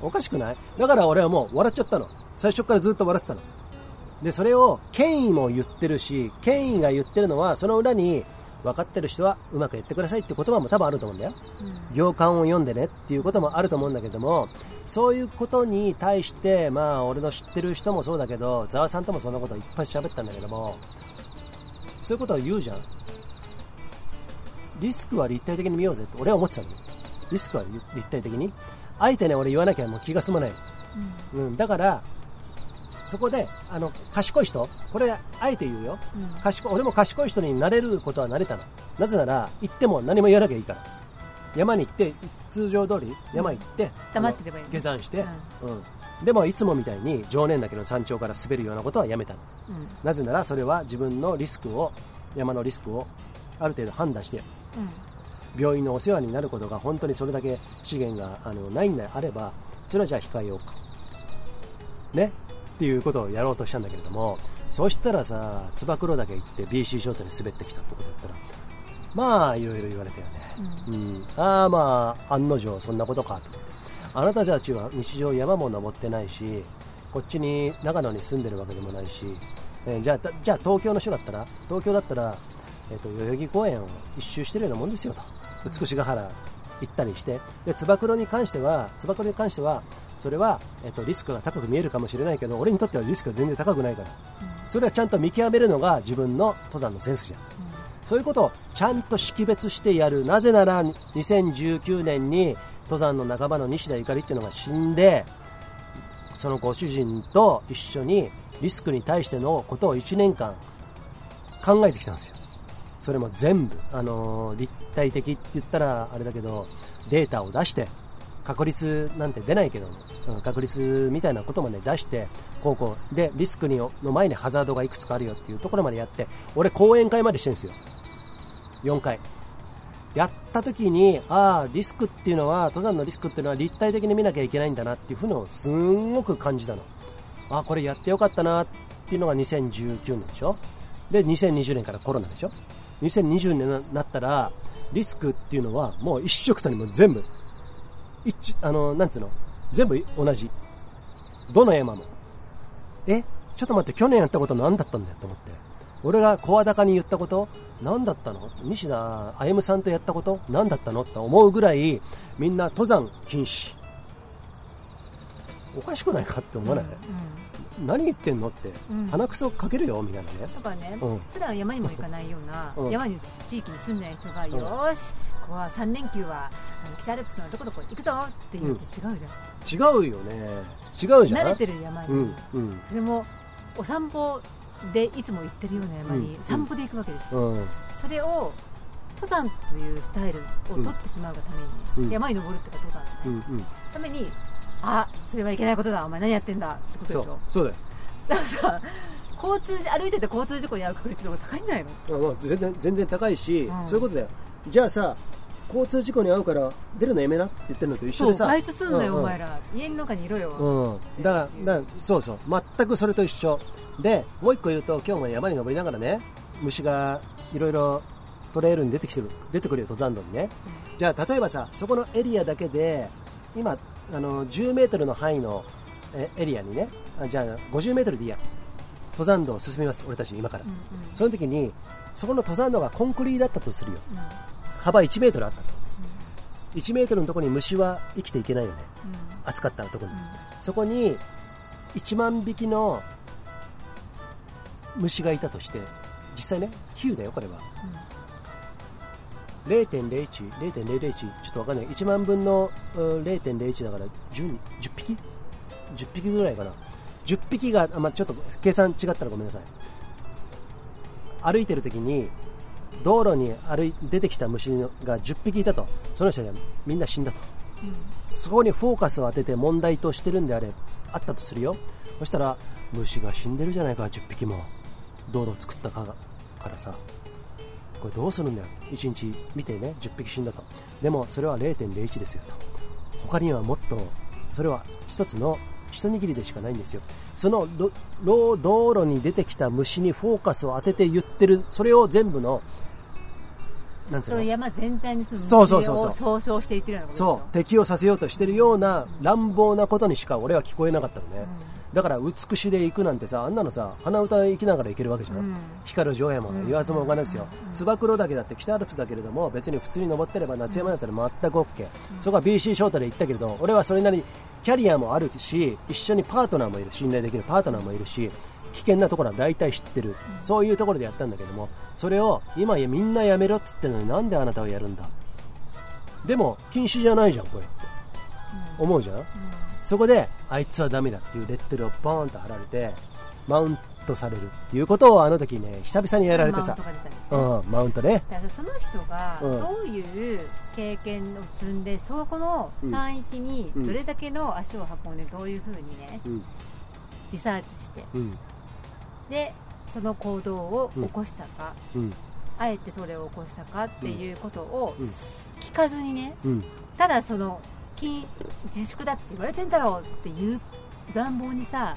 おかしくない？だから俺はもう笑っちゃったの。最初からずっと笑ってたのでそれを権威も言ってるし権威が言ってるのはその裏に分かってる人はうまくやってくださいって言葉も多分あると思うんだよ。ょ、うん。行間を読んでねっていうこともあると思うんだけどもそういうことに対してまあ俺の知ってる人もそうだけどざわさんともそんなこといっぱい喋ったんだけどもそういうことを言うじゃん。リスクは立体的に見ようぜって俺は思ってたのリスクは立体的に。あえてね俺言わなきゃもう気が済まない、うん、だからそこであの賢い人これあえて言うよ。うん。賢い俺も賢い人になれることはなれたの。なぜなら行っても何も言わなきゃいいから。山に行って通常通り山行って、黙ってればいいのあの下山して、うん。でもいつもみたいに常念岳の山頂から滑るようなことはやめたの。うん。なぜならそれは自分のリスクを山のリスクをある程度判断してうん。病院のお世話になることが本当にそれだけ資源があのないんであればそれはじゃあ控えようか。ねっていうことをやろうとしたんだけれどもそうしたらさ燕岳行って BC ショートで滑ってきたってことだったらまあいろいろ言われたよね、うん。ああまあ案の定そんなことかと思って。あなたたちは日常山も登ってないしこっちに長野に住んでるわけでもないし、えーじゃあたじゃあ東京の人だったら東京だったら、えー、と代々木公園を一周してるようなもんですよと。美しが原行ったりして。でつば九郎に関してはつば九郎に関してはそれは、えっと、リスクが高く見えるかもしれないけど俺にとってはリスクが全然高くないから。それはちゃんと見極めるのが自分の登山のセンスじゃん。そういうことをちゃんと識別してやる。なぜなら2019年に登山の仲間の西田ゆかりっていうのが死んでそのご主人と一緒にリスクに対してのことを1年間考えてきたんですよ。それも全部、あのー立体的って言ったらあれだけどデータを出して確率なんて出ないけど、うん確率みたいなことまで出してこうこうでリスクにの前にハザードがいくつかあるよっていうところまでやって俺講演会までしてるんですよ。4回。やった時にああリスクっていうのは登山のリスクっていうのは立体的に見なきゃいけないんだなっていうふうのをすんごく感じたの。ああこれやってよかったなっていうのが2019年でしょ。で2020年からコロナでしょ。2020年になったらリスクっていうのはもう一色たにも全部一あのなんつうの？全部同じ。どの山も。え？ちょっと待って去年やったこと何だったんだよと思って。俺が声高に言ったこと？何だったの？西田歩さんとやったこと？何だったの？って思うぐらいみんな登山禁止。おかしくないかって思わない、何言ってんのって、うん。鼻くそかけるよみたいなね。だからね、うん。普段山にも行かないような、うん。山に地域に住んでない人が、ん。よーし、ここは3連休はあの北アルプスのどこどこ行くぞっていうのと違うじゃん、違うよね違うじゃん慣れてる山に、うんうんそれもお散歩でいつも行ってるような山に。うん散歩で行くわけです、うんそれを登山というスタイルを取ってしまうがために、うん。山に登るっていうか登山うのね、ん。うんためにあそれはいけないことだ。お前何やってんだってことそうでしょそう。だよだからさ交通歩いてて交通事故に遭う確率の方が高いんじゃないの？あまあ全然全然高いし、うん。そういうことだよじゃあさ交通事故に遭うから出るのやめなって言ってるのと一緒でさ。外出すんなよ、うんうん。お前ら。家の中にいろよ、うん、だからそうそう。全くそれと一緒。でもう一個言うと今日も山に登りながらね虫がいろいろトレイルに出てきてる出てくるよ登山道にね、じゃあ例えばさそこのエリアだけで今あの10メートルの範囲のえエリアにねあじゃあ50メートルでいいや。登山道を進みます俺たち今から、うんうん。その時にそこの登山道がコンクリだったとするよ。うん幅1メートルあったと、1メートルのところに虫は生きていけないよね。うん。暑かったところに、うん。そこに1万匹の虫がいたとして実際ね比喩だよこれは。0.01、0.001ちょっとわかんない。1万分のうん0.01だから 10, 10匹 ?10 匹ぐらいかな。10匹が、あまあ、ちょっと計算違ったらごめんなさい。歩いてる時に道路に歩い出てきた虫が10匹いたと。その人はみんな死んだと。そこにフォーカスを当てて問題としてるんであれあったとするよ。そしたら虫が死んでるじゃないか10匹も。道路を作ったかからさ。これどうするんだよ。1日見てね10匹死んだと。でもそれは0.01ですよと。他にはもっとそれは一つの一握りでしかないんですよ。その道路に出てきた虫にフォーカスを当てて言ってるそれを全部のなんつうの？山全体にそうそうそうそう。虫を総称して言ってるようなそう。適用させようとしてるような乱暴なことにしか俺は聞こえなかったのね、だから美しで行くなんてさあんなのさ鼻歌行きながら行けるわけじゃん、うん。光る城山も言わずもがなですよ、つば九郎岳だって北アルプスだけれども別に普通に登ってれば夏山だったら全く OK、そこは BC ショートで行ったけれど俺はそれなりにキャリアもあるし一緒にパートナーもいる信頼できるパートナーもいるし危険なところは大体知ってる、そういうところでやったんだけどもそれを今みんなやめろっつってんのになんであなたはやるんだ？でも禁止じゃないじゃんこれって。思うじゃん、そこであいつはダメだっていうレッテルをボーンと貼られてマウントされるっていうことをあの時ね久々にやられてさ。マウントが出たんですね。うん、マウントね。だからその人がうん。どういう経験を積んで、そこの山域にうん。どれだけの足を運んでどういうふうにねうん。リサーチしてうんでその行動を起こしたか、うん。あえてそれを起こしたかっていうことをうん。聞かずにねうん。ただその禁自粛だって言われてんだろうっていう乱暴にさ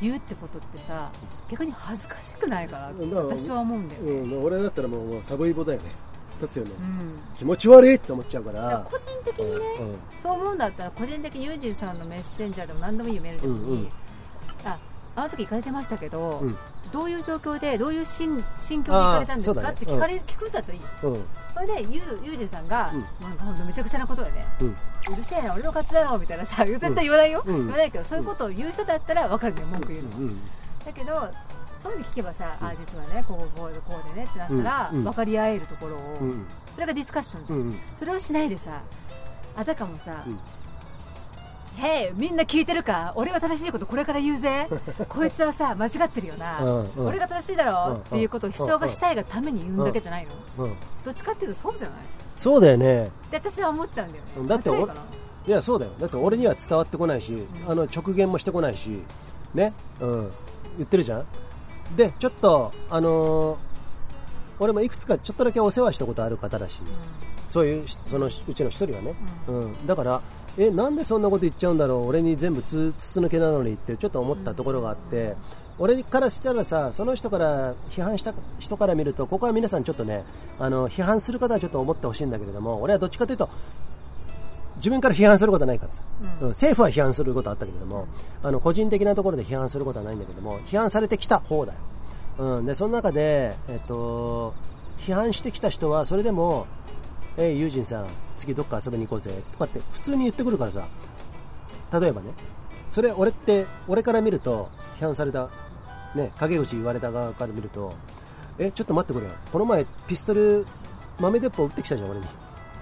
言うってことってさ逆に恥ずかしくないかなって私は思うんだよね、うん、俺だったらもうもうサブイボだよね。立つよね、うん。気持ち悪いって思っちゃうから。ら個人的にね、うん。うん。そう思うんだったら個人的にユージンさんのメッセンジャーでも何でもいいよメールでもいい、うんうんああの時行かれてましたけど、うん。どういう状況でどういう心心境で行かれたんですか、ね。って聞かれ、聞くんだといい。うん。それでゆうゆうじさんが、うん。なんめちゃくちゃなことよねうんうるせえな俺の勝手だろみたいなさ絶対言わないよ、うん。言わないけどそういうことを言う人だったら分かるのよ文句言うの、うんだけどそういうの聞けばさ、あ実はねこうこうでこうでねってなったら、うん。うん。分かり合えるところを、うん。それがディスカッションじゃん、うん。それをしないでさあたかもさ、うんへいみんな聞いてるか？俺は正しいことこれから言うぜ。こいつはさ間違ってるよな、うんうん。俺が正しいだろ、うんっていうことを主張がしたいがために言うんだけじゃないの、うんどっちかっていうとそうじゃない？そうだよね。って私は思っちゃうんだよね。だっていやそうだよ。だって俺には伝わってこないし、あの直言もしてこないしね？うん。言ってるじゃん？でちょっとあのー俺もいくつかちょっとだけお世話したことある方だし、そういうしそのうちの一人はね、うん。だからえなんでそんなこと言っちゃうんだろう？俺に全部つ筒抜けなのにってちょっと思ったところがあって、俺からしたらさその人から批判した人から見るとここは皆さんちょっとねあの批判する方はちょっと思ってほしいんだけれども俺はどっちかというと自分から批判することはないからさ、うん。政府は批判することはあったけれども、あの個人的なところで批判することはないんだけども批判されてきた方だよ、うん、でその中で、えっと、批判してきた人はそれでも「えいユージンさん次どっか遊びに行こうぜ」とかって普通に言ってくるからさ。例えばねそれ俺って俺から見ると批判された、ね、陰口言われた側から見るとえちょっと待ってくれよ。この前ピストル豆鉄砲撃ってきたじゃん俺に。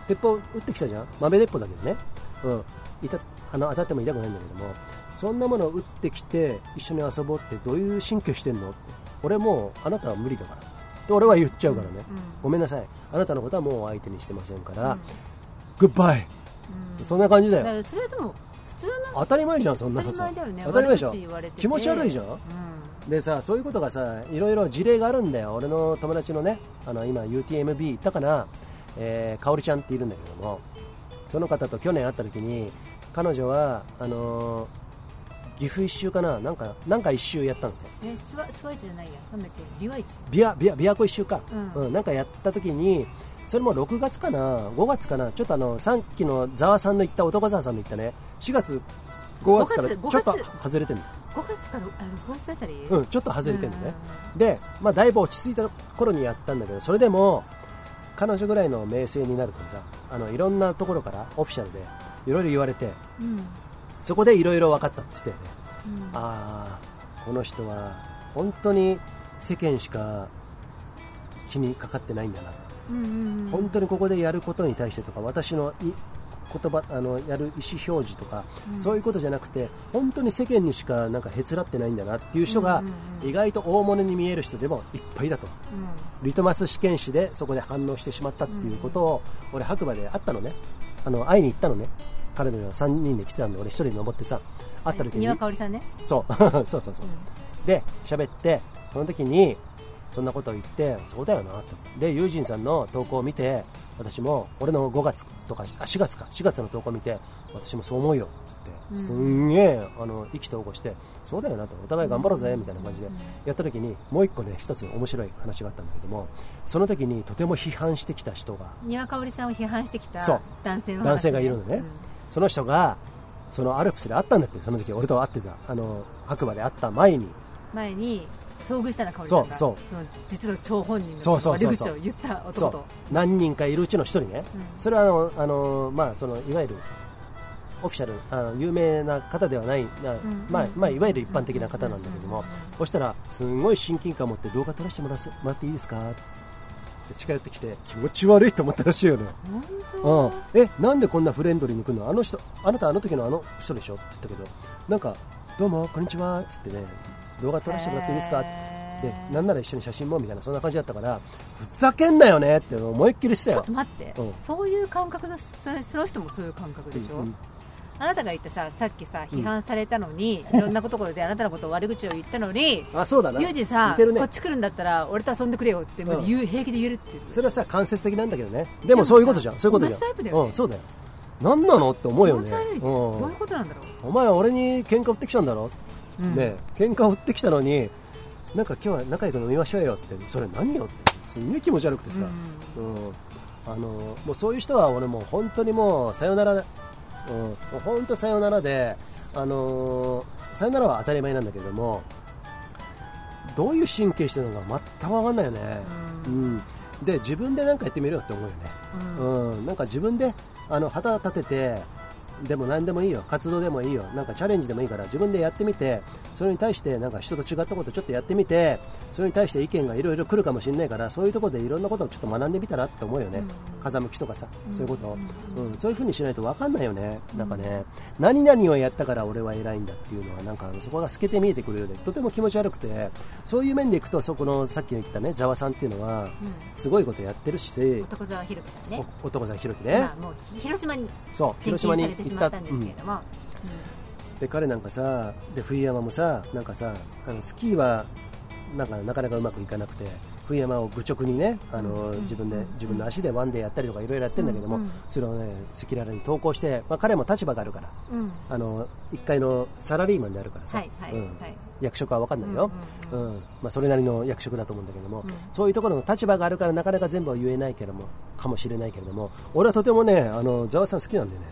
鉄砲撃ってきたじゃん?豆鉄砲だけどね。うん。いたあの当たっても痛くないんだけどもそんなものを撃ってきて一緒に遊ぼうってどういう神経してんの?って。俺もうあなたは無理だから。って俺は言っちゃうからね、ごめんなさい。あなたのことはもう相手にしてませんから、グッバイ、そんな感じだよ。それでも普通の当たり前じゃんそんなのさ。当たり前だよね。当たり前でしょ。気持ち悪いじゃん。でさそういうことがさいろいろ事例があるんだよ。俺の友達のねあの今 UTMB 行ったかな、えー、かおりちゃんっているんだけども。その方と去年会った時に彼女はあのー岐阜一周かな？なんかなんか一周やったの？ねえスワスワイチじゃないや。なんだっけ？ビワイチビアビアビア湖一周か、ううんんなんかやった時にそれも6月かな？5月かな？ちょっとあのさっきのざわさんの言った男沢さんの言ったね。4月5月からち5月ょっと外れてるの。5月からあ6月あたり？うん、ちょっと外れてるのね、で、まあ、だいぶ落ち着いた頃にやったんだけどそれでも彼女ぐらいの名声になるとさあのいろんなところからオフィシャルでいろいろ言われてうんそこでいろいろ分かったんですってよね、うん。ああこの人は本当に世間しか気にかかってないんだな、うんうんうん。本当にここでやることに対してとか私のい言葉あのやる意思表示とか、そういうことじゃなくて本当に世間にしかなんかへつらってないんだなっていう人がうんうんうん。意外と大物に見える人でもいっぱいだと。リトマス試験紙でそこで反応してしまったっていうことを俺白馬で会ったのね。あの会いに行ったのね彼女が3人で来てたんで俺1人で登ってさ会った時に庭香織さんね。そう そうそうそう、で喋ってその時にそんなことを言ってそうだよなと。でユージンさんの投稿を見て私も俺の5月とかあ4月か4月の投稿を見て私もそう思うよっつって。すんげえあの意気投合してそうだよなと。お互い頑張ろうぜみたいな感じで。やった時にもう一個ね一つ面白い話があったんだけどもその時にとても批判してきた人が。庭香織さんを批判してきた男性ね。男性がいるのね、その人がそのアルプスで会ったんだってその時俺と会ってたあの白馬で会った前に。うん前に遭遇したな香織さんが。そうそう。の実の張本人のそうそうそうそう。悪口を言った男と。何人かいるうちの一人ね、うん。それはあのあの、まあ、そのいわゆるオフィシャルあの有名な方ではないまあまあ、いわゆる一般的な方なんだけども、そしたらすんごい親近感を持って動画撮らせてもらもらっていいですか？って近寄ってきて気持ち悪いと思ったらしいよね、本うん、えなんでこんなフレンドリーに来るの？あの人あなたあの時のあの人でしょ？って言ったけどなんかどうもこんにちはっつってね動画撮らせてもらっていいですか？でなんなら一緒に写真もみたいなそんな感じだったからふざけんなよねって思いっきりしたよ。ちょっと待って、うん。そういう感覚のその人もそういう感覚でしょ、うんうんあなたが言ったささっきさ批判されたのに、いろんなことであなたのことを悪口を言ったのにあそうだな。ユージさね。こっち来るんだったら俺と遊んでくれよってうん。言う、平気で言えるってそれはさ間接的なんだけどね。でもそういうことじゃん。そういうことじゃん。タイプだよね。うん、そうだよ。何なのって思うよね。うん。どういうことなんだろう、お前は俺に喧嘩売ってきたんだろ、うん。ね喧嘩売ってきたのになんか今日は仲良く飲みましょうよって。それ何よって。すんげえ気持ち悪くてさ、うん。あのもうそういう人は俺もう本当にもうさよなら、うん、本当さよならで、あのーさよならは当たり前なんだけれどもどういう神経してるのか全く分かんないよね、ううん。んで自分で何かやってみろよって思うよね、うん。うん、なんか自分であの旗立ててでも何でもいいよ。活動でもいいよ。なんかチャレンジでもいいから。自分でやってみて。それに対してなんか人と違ったことちょっとやってみて。それに対して意見がいろいろ来るかもしれないから。そういうところでいろんなことをちょっと学んでみたらって思うよね、風向きとかさ。そういうこと。を、うん。そういうふうにしないと分かんないよね、なんかね。何々をやったから俺は偉いんだっていうのはなんかそこが透けて見えてくるようでとても気持ち悪くて。そういう面でいくとそこのさっき言ったねざわさんっていうのはすごいことやってるし、男沢ひろきさんね。お男さんひろきね、まあもう広島にそう転広島に勤されてし、まった。ん。ですけれども、で彼なんかさで冬山もさなんかさあのスキーはなんかなかなかうまくいかなくて。冬山を愚直にねあの、自分で自分の足でワンデーやったりとかいろいろやってるんだけども、それをね赤裸々に投稿して、まあ、彼も立場があるから。あの一階のサラリーマンであるからさ、役職は分かんないよ、ううんんまあ、それなりの役職だと思うんだけども、うん。そういうところの立場があるからなかなか全部は言えないけれどもかもしれないけれども俺はとてもねあのざわさん好きなんだよね、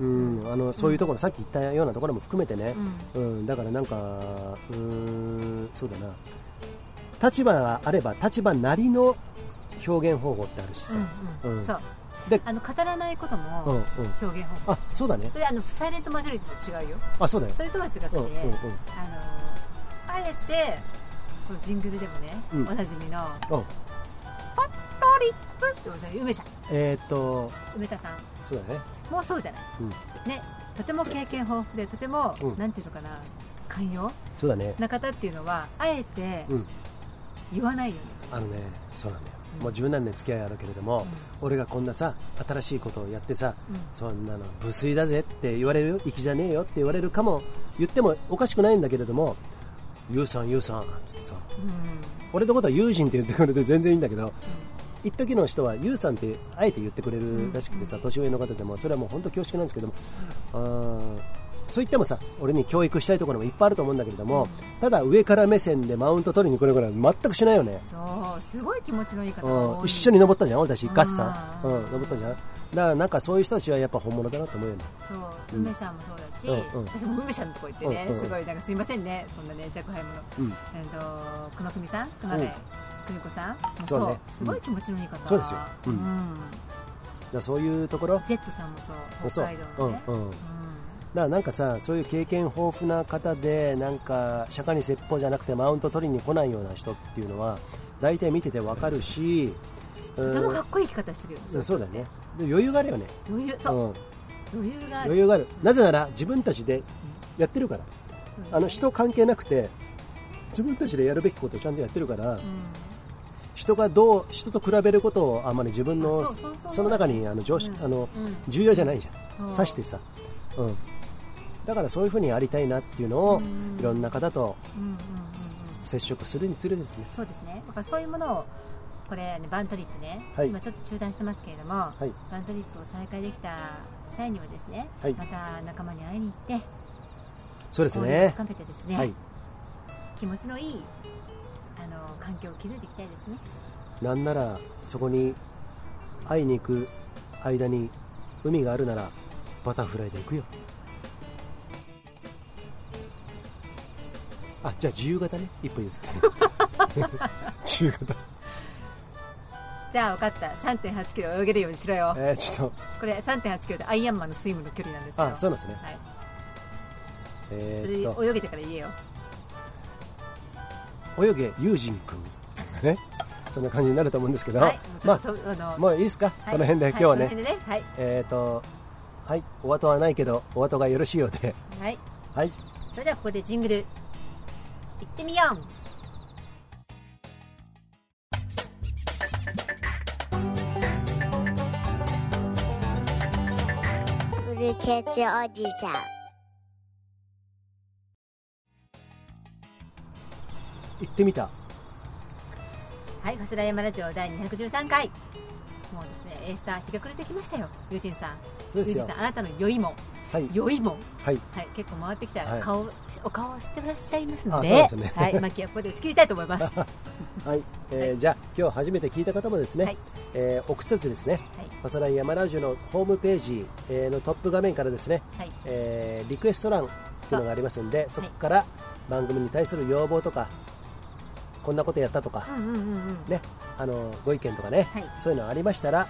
うんあのそういうところ、さっき言ったようなところも含めてね、ううん。だからなんか、うーん、そうだな、立場があれば、立場なりの表現方法ってあるしさ、うんうん。うん。そう。であの語らないことうんもうん、表現方法。あそうだね。そ、れあのサイレントマジョリティと違うよ。あそうだよ、それとは違くて、うんうんうん。あのあえてこのジングルでもね、うん。おなじみのうん、「トリップ」ってことで梅ちゃん。えーっと、梅田さん。そうだね、もうそうじゃない、うん。ねとても経験豊富でとても、うん。なんていうのかな寛容そうだね、な方っていうのはあえてうん、言わないよね、あのね、そうなんだよ、もう十何年付き合いあるけれども、俺がこんなさ、新しいことをやってさ、うん。そんなの無粋だぜって言われるよ、粋じゃねえよって言われるかも、言ってもおかしくないんだけれども、ゆうさん、ゆうさんつってさ、うん。俺のことは友人って言ってくれて全然いいんだけど、一時の人はユウさんってあえて言ってくれるらしくてさ、年上の方でもそれはもう本当恐縮なんですけども、あーそう言ってもさ俺に教育したいところもいっぱいあると思うんだけれども、ただ上から目線でマウント取りに来るから全くしないよね、そうすごい気持ちのいい方がうん、一緒に登ったじゃん俺たちガッサン、ううんん、登ったじゃん。だからなんかそういう人たちはやっぱ本物だなと思うよね。そう。うん。梅ちゃんもそうだし、うんうん。私も梅ちゃんのとこ行ってね、うんうん。すごいなんかすいませんねそんなね若輩者うん。えっと熊組さん熊谷久美子さん。もそうね。すごい気持ちのいい方、そうですよ。うん。ん。だからそういうところ？ジェットさんもそうそう北海道のね。うん。うんだからなんかさそういう経験豊富な方でなんか釈迦に説法じゃなくてマウント取りに来ないような人っていうのは大体見ててわかるし、とてもかっこいい生き方してるようん、そうだよね。で余裕があるよね、余裕そう、うん、余裕がある。余裕がある。なぜなら自分たちでやってるから。あの人関係なくて自分たちでやるべきことをちゃんとやってるから、うん。人がどう人と比べることをあまり自分のあその中にあの常識、うん。あのうん重要じゃないじゃん。さしてさ、うん、だからそういうふうにありたいなっていうのを、うん。いろんな方と接触するにつれですね。そうですね。だからそういうものをこれねバントリップね、はい。今ちょっと中断してますけれども、はい。バントリップを再開できた際にはですね、はい。また仲間に会いに行ってそうですね。深めてですね、はい。気持ちのいいあの環境を築いていきたいですね。なんならそこに会いに行く間に海があるならバタフライで行くよあじゃあ自由形ね。一歩譲ってね。自由形。じゃあ分かった。3 8キロ泳げるようにしろよ。えー、ちょっと。これ3 8キロでアイアンマンのスイムの距離なんですよ。あそうなんですね。はい、えそー、っれ泳げてから言えよ。と泳げ友人君ねそんな感じになると思うんですけど、はい。もまうちょっと、あのあもういいですか、はい。この辺で今日はね、いこの辺でね。はい。えっ、とはい。お後はないけどお後がよろしいようで。はい。はい。それではここでジングル行ってみよう。フルケツおじさん。行ってみた。はい、ファスラヤマラジオ第213回。もうですね、エースター日が暮れてきましたよ、ユージンさん。そうですよ。ユージンさん、あなたの酔いも、はい酔いも、はい。はい、結構回ってきたはい。顔、お顔をしてらっしゃいますのあで、そうですね。はい、マキはここで打ち切りたいと思います。は はい、えーじゃあ今日初めて聞いた方もですね、はい。えー、奥節ですね。い、マサライヤマラジオのホームページ、えーのトップ画面からですね、はい、えーリクエスト欄っていうのがありますんでそこから番組に対する要望とかこんなことやったとか、うんうんうんうん。ね、あのご意見とかね、はい。そういうのありましたらはい。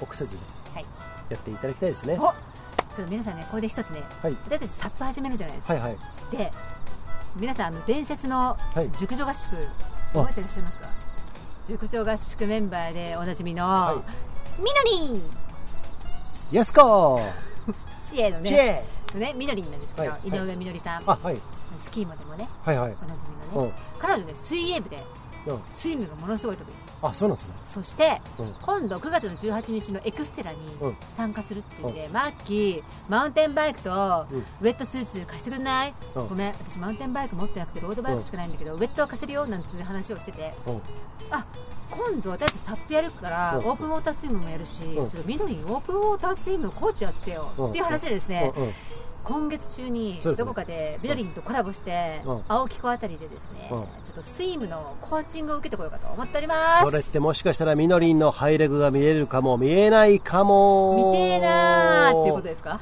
臆せずにはい。やっていただきたいですね。おちょっと皆さんねここで一つねはい、私たちサップ始めるじゃないですか。はい、はい、で皆さんあの伝説のはい。熟女合宿覚えてらっしゃいますか？熟女合宿メンバーでおなじみの、はみのり。んやすこ知恵のチねェねみのりんなんですけど、はい。井上みのりさん、あ、はい、スキーモでもねはい、はい、おなじみのね、彼女ね水泳部でうん、スイムがものすごい得意あ、そうなんですね。そして、うん。今度9月の18日のエクステラにうん参加するっていうん。で、マッキーマウンテンバイクとうん。ウェットスーツ貸してくんない、うん。ごめん私マウンテンバイク持ってなくてロードバイクしかないんだけど、ウェットは貸せるよなんつう話をしてて。うん、あ今度私たちサップやるから、うん。オープンウォータースイムもやるし、うん。ちょっと緑にオープンウォータースイムのコーチやってよ、うん。っていう話でですね、うん、うん、今月中にどこかでミドリンとコラボして、うん。青木湖あたりでですね、うん。ちょっとスイムのコーチングを受けてこようかと思っております。それってもしかしたらみのりんのハイレグが見えるかも。見えないかも見てえなーっていうことですか？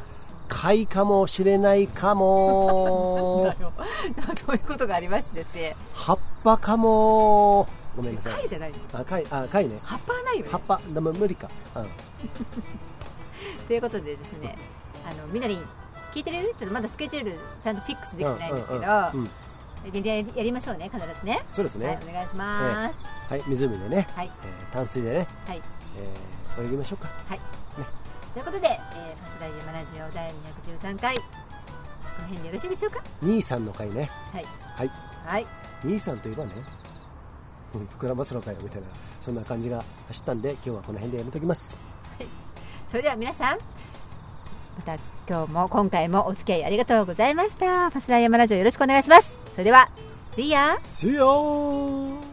貝かもしれないかも。そういうことがありましてですね。葉っぱかも。ごめんなさい。貝じゃないの？あ貝あ貝ね。葉っぱはないよね。葉っぱ。でも無理か、うん、ということでですねあのみなりん聞いてるちょっとまだスケジュールちゃんとフィックスできてないんですけど、やりましょうね必ずね。そうですね。はいお願いします、はい湖でね、はい。えー淡水でね、はい。えー泳ぎましょうか。はい、ということで、えー、ファスライヤマラジオ第213回。この辺でよろしいでしょうか？兄さんの回ね。はい。はい。はい。兄さんといえばねうん膨らますのかよみたいなそんな感じが走ったんで今日はこの辺でやめときます。それでは皆さんまた今日も今回もお付き合いありがとうございましたファスライヤマラジオよろしくお願いしますそれでは See ya! See you!